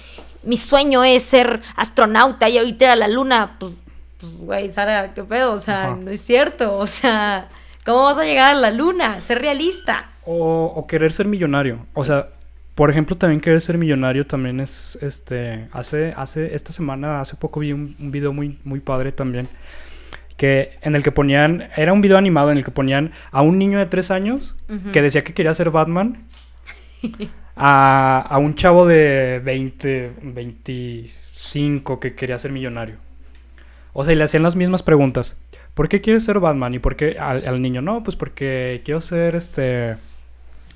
mi sueño es ser astronauta y ahorita ir a la luna, pues, pues, güey, Sara, ¿qué pedo? O sea, no es cierto, o sea, ¿cómo vas a llegar a la luna? Ser realista. O, o querer ser millonario, o sea, por ejemplo, también querer ser millonario también es, este, hace, hace, esta semana, hace poco vi un, un video muy, muy padre también, que en el que ponían, era un video animado en el que ponían a un niño de tres años que decía que quería ser Batman, a, a, un chavo de 20, 25 que quería ser millonario. O sea, y le hacían las mismas preguntas. ¿Por qué quieres ser Batman? ¿Y por qué al, niño? No, pues porque quiero ser este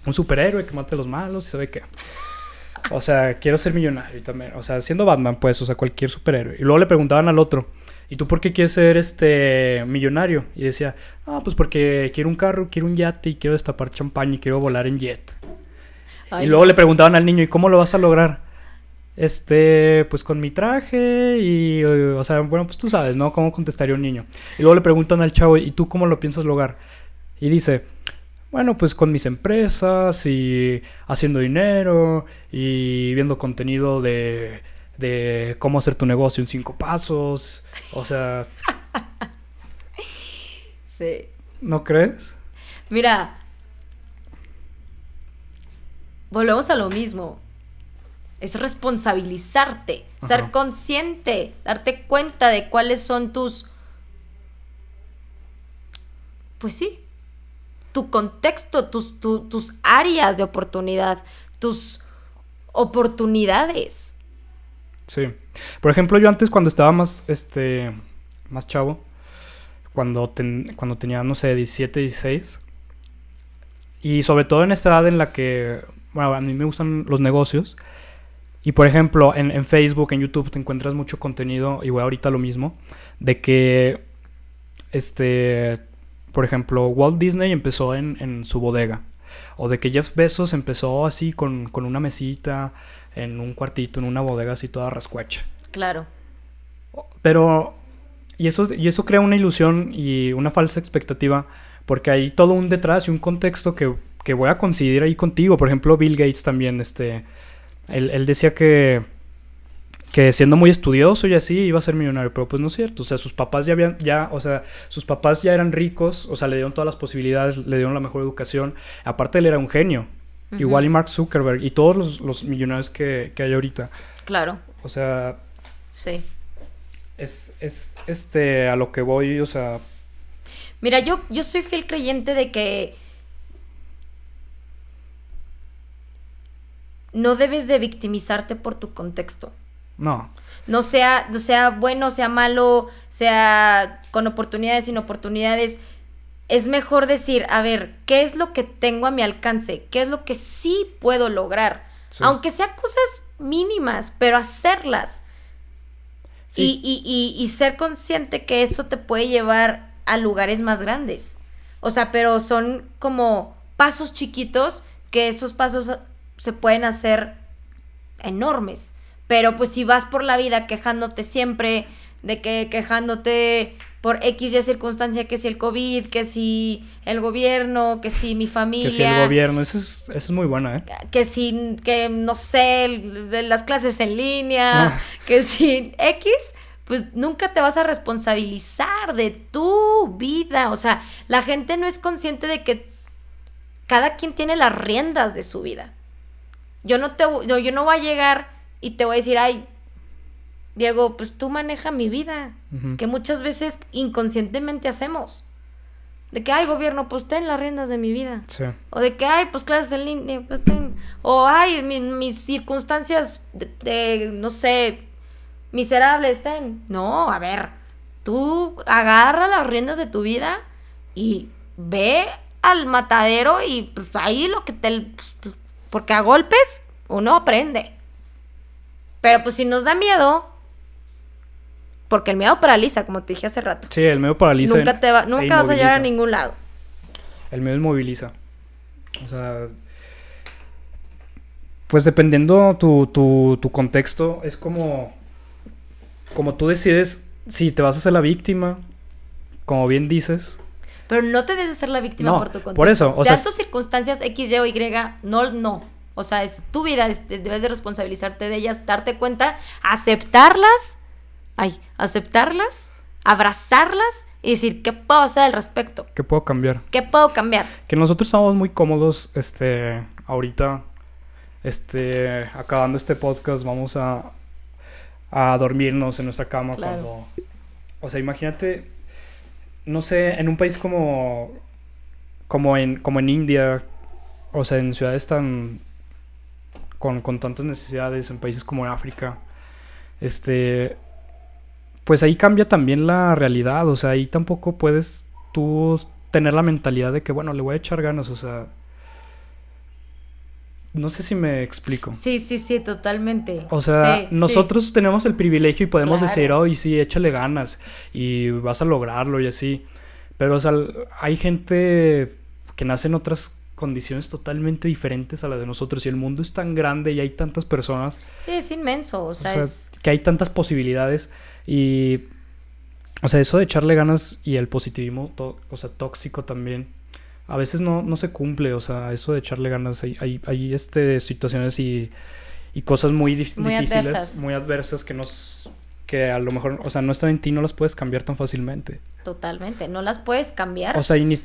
un superhéroe que mate a los malos y sabe qué. O sea, quiero ser millonario también. O sea, siendo Batman, pues, o sea, cualquier superhéroe. Y luego le preguntaban al otro, ¿y tú por qué quieres ser este millonario? Y decía, ah, pues porque quiero un carro, quiero un yate y quiero destapar champán y quiero volar en jet. y luego le preguntaban al niño, ¿y cómo lo vas a lograr? Este, pues con mi traje y, o sea, bueno, pues tú sabes, ¿no? ¿Cómo contestaría un niño? Y luego le preguntan al chavo, ¿y tú cómo lo piensas lograr? Y dice, bueno, pues con mis empresas y haciendo dinero y viendo contenido de, de cómo hacer tu negocio en cinco pasos. O sea, Sí. ¿no crees? Mira, volvemos a lo mismo. Es responsabilizarte, ser consciente, darte cuenta de cuáles son tus... Pues sí, tu contexto, tus, tu- tus áreas de oportunidad, tus oportunidades. Sí. Por ejemplo, yo antes cuando estaba más, este, más chavo, cuando, ten- cuando tenía, no sé, 17, 16, y sobre todo en esta edad en la que, bueno, a mí me gustan los negocios, y por ejemplo, en, en Facebook, en YouTube, te encuentras mucho contenido, voy ahorita lo mismo, de que, este, por ejemplo, Walt Disney empezó en, en su bodega, o de que Jeff Bezos empezó así con, con una mesita, en un cuartito, en una bodega así toda rascuacha. Claro. Pero, y eso, y eso crea una ilusión y una falsa expectativa, porque hay todo un detrás y un contexto que, que voy a coincidir ahí contigo. Por ejemplo, Bill Gates también, este, él, él decía que, que siendo muy estudioso y así iba a ser millonario, pero pues no es cierto. O sea, sus papás ya habían, ya, o sea, sus papás ya eran ricos, o sea, le dieron todas las posibilidades, le dieron la mejor educación. Aparte, él era un genio. Igual y Mark Zuckerberg y todos los, los millonarios que, que hay ahorita. Claro, O sea, sí. es, es este a lo que voy, o sea, Mira, yo, yo soy fiel creyente de que no debes de victimizarte por tu contexto. No. No sea, no sea bueno, sea malo, sea con oportunidades, sin oportunidades. Es mejor decir, a ver, ¿qué es lo que tengo a mi alcance? ¿Qué es lo que sí puedo lograr? Sí. Aunque sea cosas mínimas, pero hacerlas. Sí. Y, y- y- y ser consciente que eso te puede llevar a lugares más grandes. O sea, pero son como pasos chiquitos que esos pasos se pueden hacer enormes. Pero pues si vas por la vida quejándote siempre, de que quejándote por X y circunstancia, que si el COVID, que si el gobierno, que si mi familia Que si el gobierno, eso es, eso es muy buena, ¿eh? que si, que no sé, las clases en línea, Ah. que si X, pues nunca te vas a responsabilizar de tu vida. O sea, la gente no es consciente de que cada quien tiene las riendas de su vida. Yo no te yo, yo no voy a llegar y te voy a decir, ay, Diego, pues tú maneja mi vida. Que muchas veces inconscientemente hacemos. De que, ay, gobierno, pues ten las riendas de mi vida. Sí. O de que, ay, pues clases en línea. pues, ten- o, ay, mi- mis circunstancias de, de, no sé, miserables, ten. No, a ver, tú agarra las riendas de tu vida y ve al matadero y pues ahí lo que te... pues, pues, porque a golpes uno aprende. Pero pues si nos da miedo, porque el miedo paraliza, como te dije hace rato. Sí, el medio paraliza. Nunca, te va, e nunca vas a llegar a ningún lado. El medio inmoviliza. O sea. Pues dependiendo tu, tu, tu contexto, es como. Como tú decides si te vas a hacer la víctima, como bien dices. Pero no te debes de ser la víctima No, por tu contexto. por eso, o Sean sea, tus circunstancias X, Y o Y, no, no. O sea, es tu vida, es- es- debes de responsabilizarte de ellas, darte cuenta, aceptarlas, ay, aceptarlas, abrazarlas y decir, ¿qué puedo hacer al respecto? ¿Qué puedo cambiar? ¿Qué puedo cambiar? Que nosotros estamos muy cómodos, este, ahorita, este, acabando este podcast, vamos a, a dormirnos en nuestra cama Claro. cuando, o sea, imagínate, no sé, en un país como, como en, como en India, o sea, en ciudades tan, con, con tantas necesidades, en países como África, este, pues ahí cambia también la realidad, o sea, ahí tampoco puedes tú tener la mentalidad de que, bueno, le voy a echar ganas, o sea, no sé si me explico. Sí, sí, sí, totalmente. O sea, Sí, sí. nosotros tenemos el privilegio y podemos Claro. decir, oh, y sí, échale ganas y vas a lograrlo y así. Pero, o sea, hay gente que nace en otras condiciones totalmente diferentes a las de nosotros y el mundo es tan grande y hay tantas personas Sí, es inmenso. O sea, o sea, es. que hay tantas posibilidades y o sea eso de echarle ganas y el positivismo o sea tóxico también a veces no, no se cumple, o sea, eso de echarle ganas, hay, hay, hay este, situaciones y, y cosas muy, dif- Muy difíciles, adversas. muy adversas que nos que a lo mejor, o sea, no están en ti, no las puedes cambiar tan fácilmente. Totalmente. No las puedes cambiar. O sea, y ni,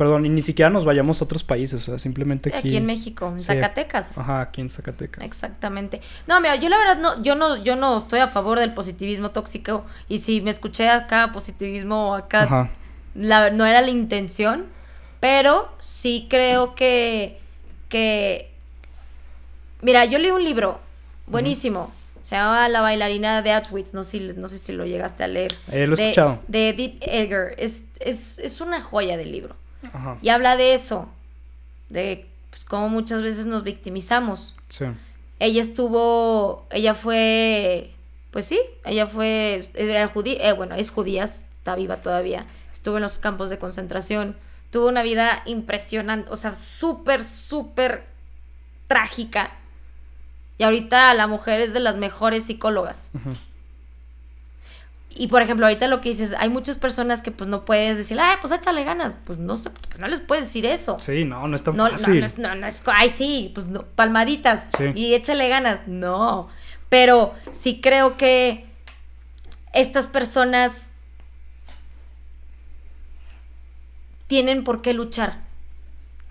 perdón, y ni siquiera nos vayamos a otros países, o sea, simplemente aquí. aquí en México, en Sí. Zacatecas. Ajá, aquí en Zacatecas. Exactamente. No, mira, yo la verdad no, yo no, yo no estoy a favor del positivismo tóxico. Y si me escuché acá positivismo acá, Ajá. la, no era la intención. Pero sí creo que, que. Mira, yo leí un libro buenísimo. Se llama La bailarina de Auschwitz. No sé, si- no sé si lo llegaste a leer. Eh, lo he de, escuchado. De Edith Eger. Es, es, es una joya del libro. Ajá. Y habla de eso. De pues, cómo muchas veces nos victimizamos. Sí. Ella estuvo, ella fue, pues sí, ella fue, era judía, eh, bueno, es judía, está viva todavía, estuvo en los campos de concentración, tuvo una vida impresionante, o sea, súper, súper trágica. Y ahorita la mujer es de las mejores psicólogas. Ujú. Y por ejemplo, ahorita lo que dices, hay muchas personas que pues no puedes decir, ay, pues échale ganas. Pues no sé, pues no les puedes decir eso. Sí, no, no es tan No, no, fácil. no, es, no, no es, ay, sí, pues no, palmaditas Sí. y échale ganas. No, pero sí creo que estas personas tienen por qué luchar.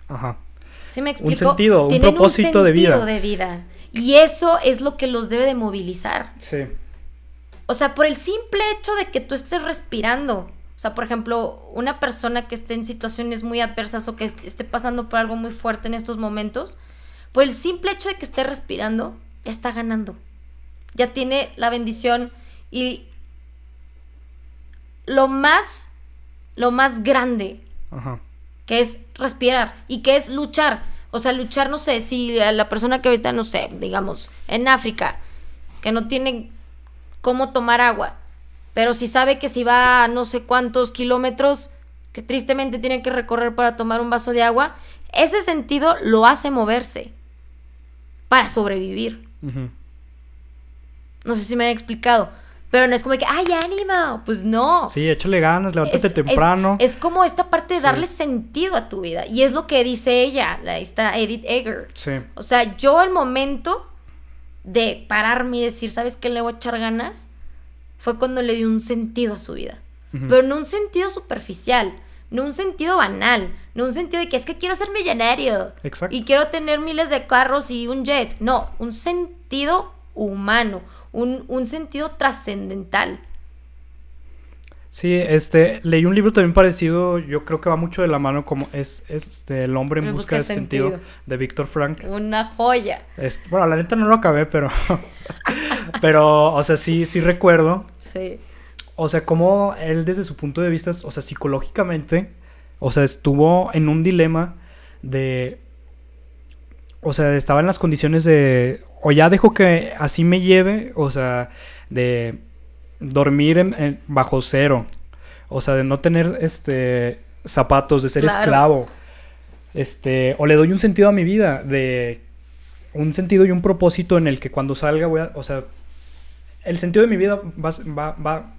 Ajá. ¿Sí me explico? sentido, un propósito de vida. sentido de vida. Y eso es lo que los debe de movilizar. Sí. O sea, por el simple hecho de que tú estés respirando. O sea, por ejemplo, una persona que esté en situaciones muy adversas o que est- esté pasando por algo muy fuerte en estos momentos, por el simple hecho de que esté respirando, ya está ganando. Ya tiene la bendición y lo más, lo más grande Ajá. que es respirar y que es luchar. O sea, luchar, no sé, si la persona que ahorita, no sé, digamos, en África, que no tiene cómo tomar agua, pero si sabe que si va a no sé cuántos kilómetros, que tristemente tiene que recorrer para tomar un vaso de agua, ese sentido lo hace moverse para sobrevivir. No sé si me he explicado, pero no es como que, ¡ay, ánimo! Pues no. Sí, échale ganas, levántate Es- temprano. Es, es como esta parte de Sí. darle sentido a tu vida. Y es lo que dice ella, la, esta Edith Eger. Sí. O sea, yo el momento de pararme y decir, ¿sabes qué le voy a echar ganas? Fue cuando le di un sentido a su vida. Pero no un sentido superficial, no un sentido banal, no un sentido de que es que quiero ser millonario. Exacto. Y quiero tener miles de carros y un jet. No, un sentido humano, un, un sentido trascendental. Sí, este, leí un libro también parecido, yo creo que va mucho de la mano como es este El hombre en busca de sentido, sentido. de Víctor Frank. Una joya. Bueno, la neta no lo acabé, pero pero o sea, sí sí recuerdo, Sí. o sea, cómo él desde su punto de vista, o sea, psicológicamente, o sea, estuvo en un dilema de o sea, estaba en las condiciones de o ya dejo que así me lleve, o sea, de dormir en- en- bajo cero, o sea, de no tener este zapatos, de ser Claro. esclavo. Este, o le doy un sentido a mi vida, de un sentido y un propósito en el que cuando salga voy a, o sea, el sentido de mi vida va, va, va,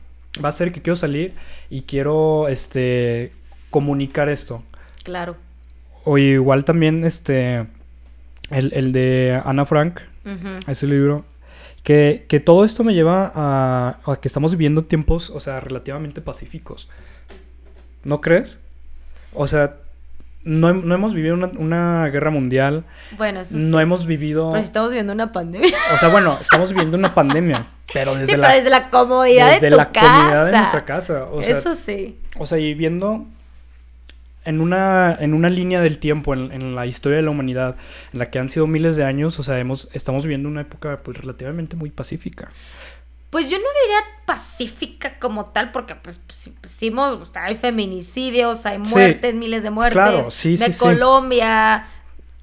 va a ser que quiero salir y quiero, este, comunicar esto. Claro. O igual también, este, el, el de Ana Frank, ese libro, que, que todo esto me lleva a, a que estamos viviendo tiempos, o sea, relativamente pacíficos. ¿No crees? O sea, no, no hemos vivido una, una guerra mundial, Bueno, eso sí. no hemos vivido... Pero si estamos viviendo una pandemia. O sea, bueno, estamos viviendo una pandemia, pero desde sí, la, pero desde la comodidad desde de tu la casa. comodidad de nuestra casa. O sea, eso sí. o sea, y viendo en una, en una línea del tiempo, en, en la historia de la humanidad, en la que han sido miles de años, o sea, hemos, estamos viviendo una época pues relativamente muy pacífica. Pues yo no diría pacífica como tal, porque pues, pues, pusimos, o sea, hay feminicidios, hay Sí. muertes, miles de muertes. Claro, sí, de sí. Colombia,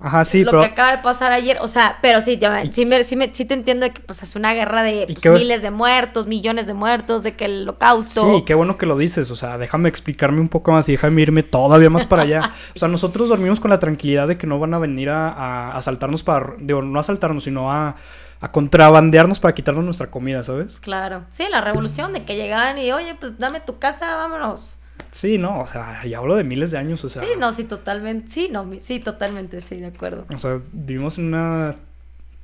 Ajá, sí, lo pero... que acaba de pasar ayer, o sea, pero sí, ya- sí, me- sí, me- sí te entiendo de que pues es una guerra de pues, qué- miles de muertos, millones de muertos, de que el holocausto. Sí, qué bueno que lo dices, o sea, déjame explicarme un poco más y déjame irme todavía más para allá. O sea, nosotros dormimos con la tranquilidad de que no van a venir a, a asaltarnos para, digo, no asaltarnos, sino a, a contrabandearnos para quitarnos nuestra comida, ¿sabes? Claro, sí, la revolución de que llegaban y, oye, pues dame tu casa, vámonos. Sí, no, o sea, y hablo de miles de años, o sea. Sí, no, sí, totalmente. Sí, no, sí, totalmente, sí, de acuerdo. O sea, vivimos en una,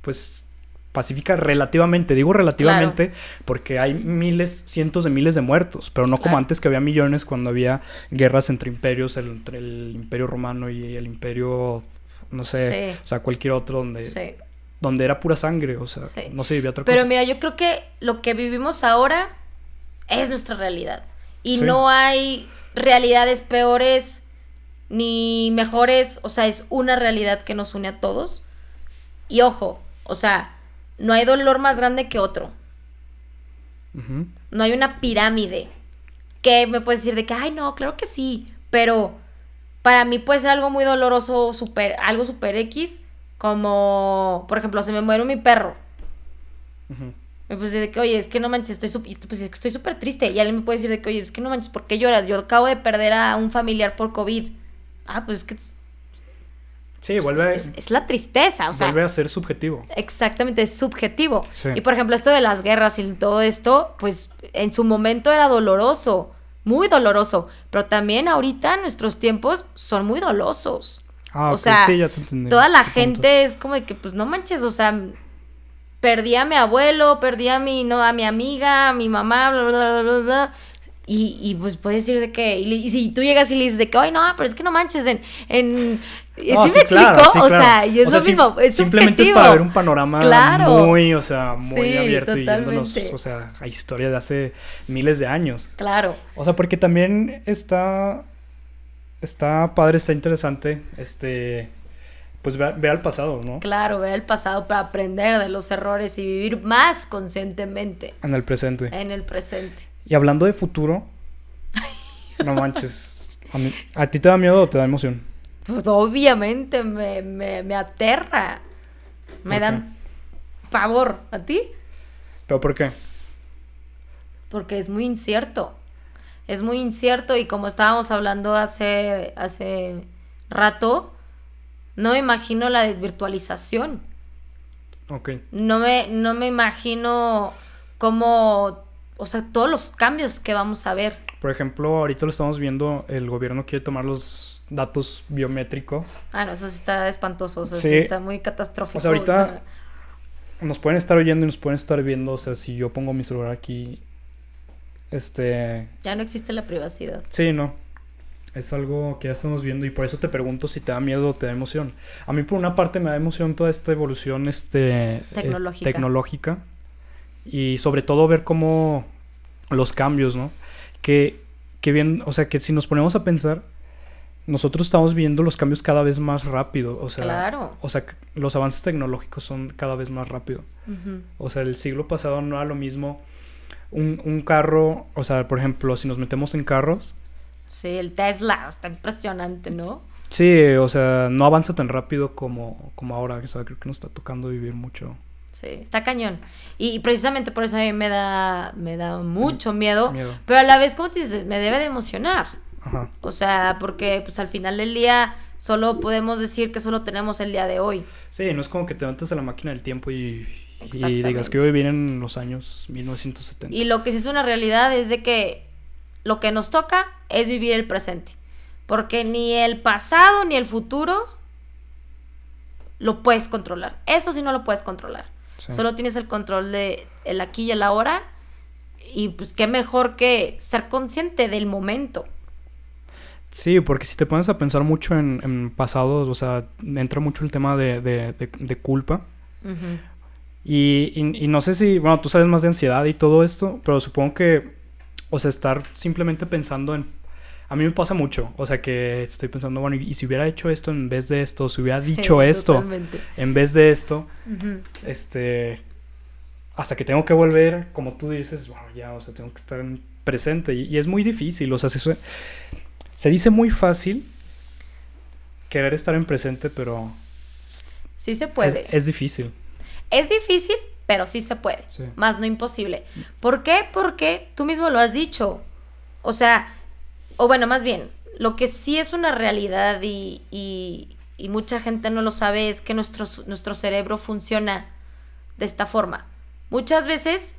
pues, pacífica relativamente. Digo relativamente porque hay miles, cientos de miles de muertos, pero no como antes que había millones cuando había guerras entre imperios, entre el imperio romano y el imperio, no sé, o sea, cualquier otro donde... Donde era pura sangre, o sea, no se vivía otra cosa. Pero mira, yo creo que lo que vivimos ahora es nuestra realidad. Y no hay realidades peores ni mejores, o sea, es una realidad que nos une a todos. Y ojo, o sea, no hay dolor más grande que otro. No hay una pirámide. Que me puedes decir de que, ay, no, claro que sí. Pero para mí puede ser algo muy doloroso, super, algo super X. Como, por ejemplo, se me muere mi perro. Me decir de que, oye, es que no manches, estoy pues, estoy súper triste. Y alguien me puede decir de que, oye, es que no manches, ¿por qué lloras? Yo acabo de perder a un familiar por COVID. Ah, pues es que Sí, vuelve. Es, la tristeza, o sea. Vuelve a ser subjetivo. Exactamente, es subjetivo. Y por ejemplo, esto de las guerras y todo esto, pues en su momento era doloroso, muy doloroso. Pero también ahorita nuestros tiempos son muy dolosos. Ah, o sea, sí, ya te entendí. Toda la gente es como de que, pues no manches, o sea, perdí a mi abuelo, perdí a mi, no, a mi amiga, a mi mamá, bla, bla, bla, bla. Y, y pues puedes decir de que, y, si tú llegas y le dices de que, ay, no, pero es que no manches, en, en ¿Sí me explico? o sea, y es lo mismo. Es simplemente es para ver un panorama muy, o sea, muy abierto y yéndonos, o sea, a historia de hace miles de años. Claro. O sea, porque también está. Está padre, está interesante. Este. Pues ve, ve al pasado, ¿no? Claro, ve al pasado para aprender de los errores y vivir más conscientemente. En el presente. En el presente. Y hablando de futuro. no manches. A, ¿A ti te da miedo o te da emoción? Pues obviamente me, me, aterra. Me dan pavor. ¿A ti? ¿Pero por qué? Porque es muy incierto. Es muy incierto y como estábamos hablando hace, hace rato, no me imagino la desvirtualización. Ok. No me, no me imagino cómo, o sea, todos los cambios que vamos a ver. Por ejemplo, ahorita lo estamos viendo, el gobierno quiere tomar los datos biométricos. Ah, no, eso sí está espantoso, o sea, sí. está muy catastrófico. O sea, ahorita nos pueden estar oyendo y nos pueden estar viendo, o sea, si yo pongo mi celular aquí, este... Ya no existe la privacidad. Sí, no. Es algo que ya estamos viendo y por eso te pregunto si te da miedo o te da emoción. A mí por una parte me da emoción toda esta evolución este, tecnológica. tecnológica y sobre todo ver cómo los cambios, ¿no? Que, que bien, o sea, que si nos ponemos a pensar, nosotros estamos viendo los cambios cada vez más rápido. O sea, claro. o sea, los avances tecnológicos son cada vez más rápido. O sea, el siglo pasado no era lo mismo un, un, carro, o sea, por ejemplo, si nos metemos en carros. Sí, el Tesla, está impresionante, ¿no? Sí, o sea, no avanza tan rápido como, como ahora. O sea, creo que nos está tocando vivir mucho. Sí, está cañón. Y, precisamente por eso a mí me da, me da mucho miedo, miedo. Pero a la vez, como tú dices, me debe de emocionar. O sea, porque pues al final del día solo podemos decir que solo tenemos el día de hoy. Sí, no es como que te metes a la máquina del tiempo y, y digas que voy a vivir en los años 1970. Y lo que sí es una realidad es de que lo que nos toca es vivir el presente. Porque ni el pasado ni el futuro lo puedes controlar. Eso sí no lo puedes controlar. Solo tienes el control de el aquí y el ahora. Y pues qué mejor que ser consciente del momento. Sí, porque si te pones a pensar mucho en, pasados, o sea, entra mucho el tema de, culpa. y, no sé si, bueno, tú sabes más de ansiedad y todo esto, pero supongo que, o sea, estar simplemente pensando en... A mí me pasa mucho, o sea, que estoy pensando, bueno, y, si hubiera hecho esto en vez de esto, si hubiera dicho esto en vez de esto, este, hasta que tengo que volver, como tú dices, bueno, ya, o sea, tengo que estar presente y, y es muy difícil, o sea, eso, se dice muy fácil querer estar en presente, pero... Sí se puede. Es, difícil. Es difícil, pero sí se puede. Más no imposible. ¿Por qué? Porque tú mismo lo has dicho. O sea, o bueno, más bien, lo que sí es una realidad y, y, y mucha gente no lo sabe es que nuestro, nuestro cerebro funciona de esta forma. Muchas veces,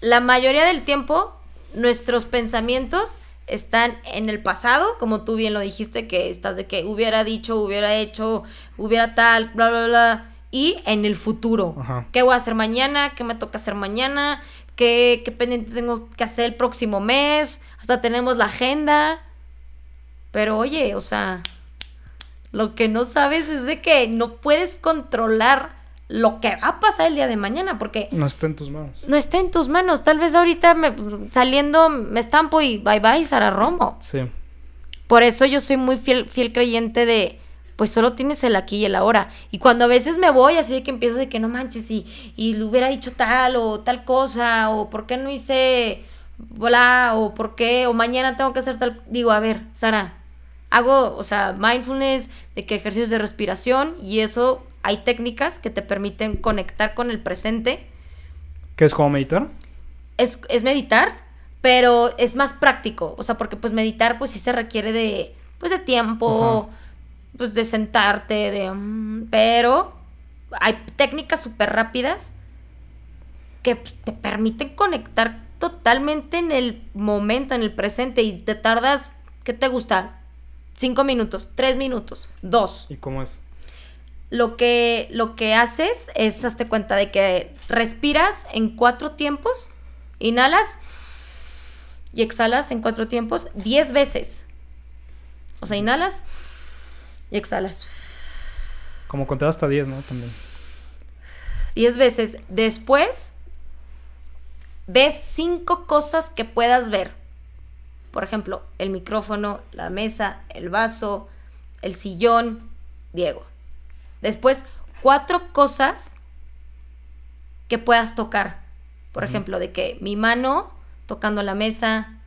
la mayoría del tiempo, nuestros pensamientos están en el pasado, como tú bien lo dijiste, que estás de que hubiera dicho, hubiera hecho, hubiera tal, bla, bla, bla, y en el futuro. Ajá. ¿Qué voy a hacer mañana? ¿Qué me toca hacer mañana? ¿Qué, qué pendientes tengo que hacer el próximo mes? Hasta tenemos la agenda. Pero oye, o sea, lo que no sabes es de que no puedes controlar lo que va a pasar el día de mañana, porque No está en tus manos. no está en tus manos. Tal vez ahorita me- saliendo me estampo y bye bye, Sara Romo. Sí. Por eso yo soy muy fiel, fiel creyente de, pues solo tienes el aquí y el ahora. Y cuando a veces me voy así de que empiezo de que no manches y, y le hubiera dicho tal o tal cosa o por qué no hice bla o por qué o mañana tengo que hacer tal, digo, a ver, Sara, hago, o sea, mindfulness, de que ejercicios de respiración y eso hay técnicas que te permiten conectar con el presente ¿Qué es como meditar? es, es meditar, pero es más práctico. O sea, porque pues meditar pues sí se requiere de, pues de tiempo, pues de sentarte, de... mm, pero hay técnicas súper rápidas que pues, te permiten conectar totalmente en el momento, en el presente y te tardas, ¿qué te gusta? Cinco minutos, tres minutos, dos ¿Y cómo es? lo que, lo que haces es, hazte cuenta de que respiras en cuatro tiempos, inhalas y exhalas en cuatro tiempos diez veces. O sea, inhalas y exhalas Como contar hasta 10, ¿no? También. diez veces. Después, ves cinco cosas que puedas ver. Por ejemplo, el micrófono, la mesa, el vaso, el sillón, Diego. Después, cuatro cosas que puedas tocar. Por ejemplo, de que mi mano tocando la mesa,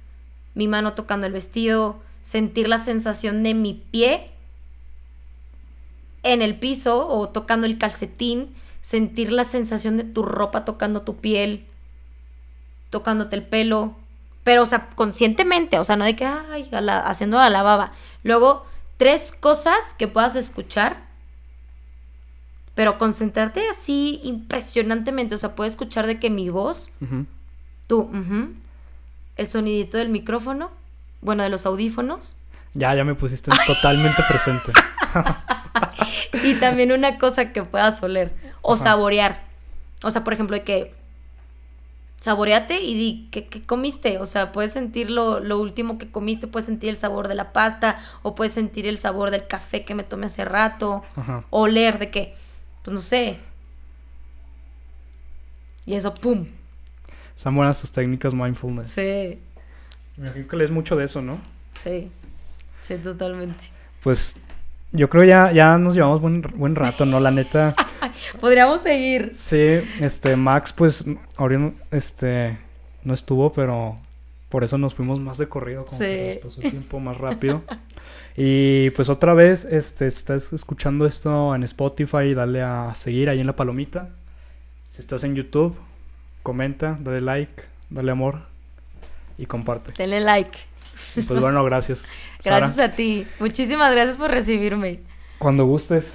mi mano tocando el vestido, sentir la sensación de mi pie en el piso o tocando el calcetín, sentir la sensación de tu ropa tocando tu piel, tocándote el pelo, pero o sea, conscientemente, o sea, no de que, ay, a la- haciendo la lavaba. Luego, tres cosas que puedas escuchar, pero concentrarte así impresionantemente, o sea, puedes escuchar de que mi voz, tú, el sonidito del micrófono, bueno, de los audífonos, Ya, ya me pusiste totalmente presente. Y también una cosa que puedas oler o Ajá. saborear. O sea, por ejemplo, de que saboreate y di ¿qué, qué comiste. O sea, puedes sentir lo, lo último que comiste, puedes sentir el sabor de la pasta o puedes sentir el sabor del café que me tomé hace rato. Ajá. Oler de que, pues no sé. Y eso, ¡pum! Están buenas tus técnicas mindfulness. Sí, Me imagino que lees mucho de eso, ¿no? sí, sí, totalmente. Pues yo creo ya, ya nos llevamos buen, buen rato, ¿no? La neta. Podríamos seguir. Sí, este, Max, pues, ahorita, no- este, no estuvo, pero por eso nos fuimos más de corrido, como que Sí. nos pasó el tiempo más rápido. Y pues otra vez, este, si estás escuchando esto en Spotify, dale a seguir ahí en la palomita. Si estás en YouTube, comenta, dale like, dale amor y comparte. Denle like. Y pues bueno, gracias. Sara. Gracias a ti. Muchísimas gracias por recibirme. Cuando gustes.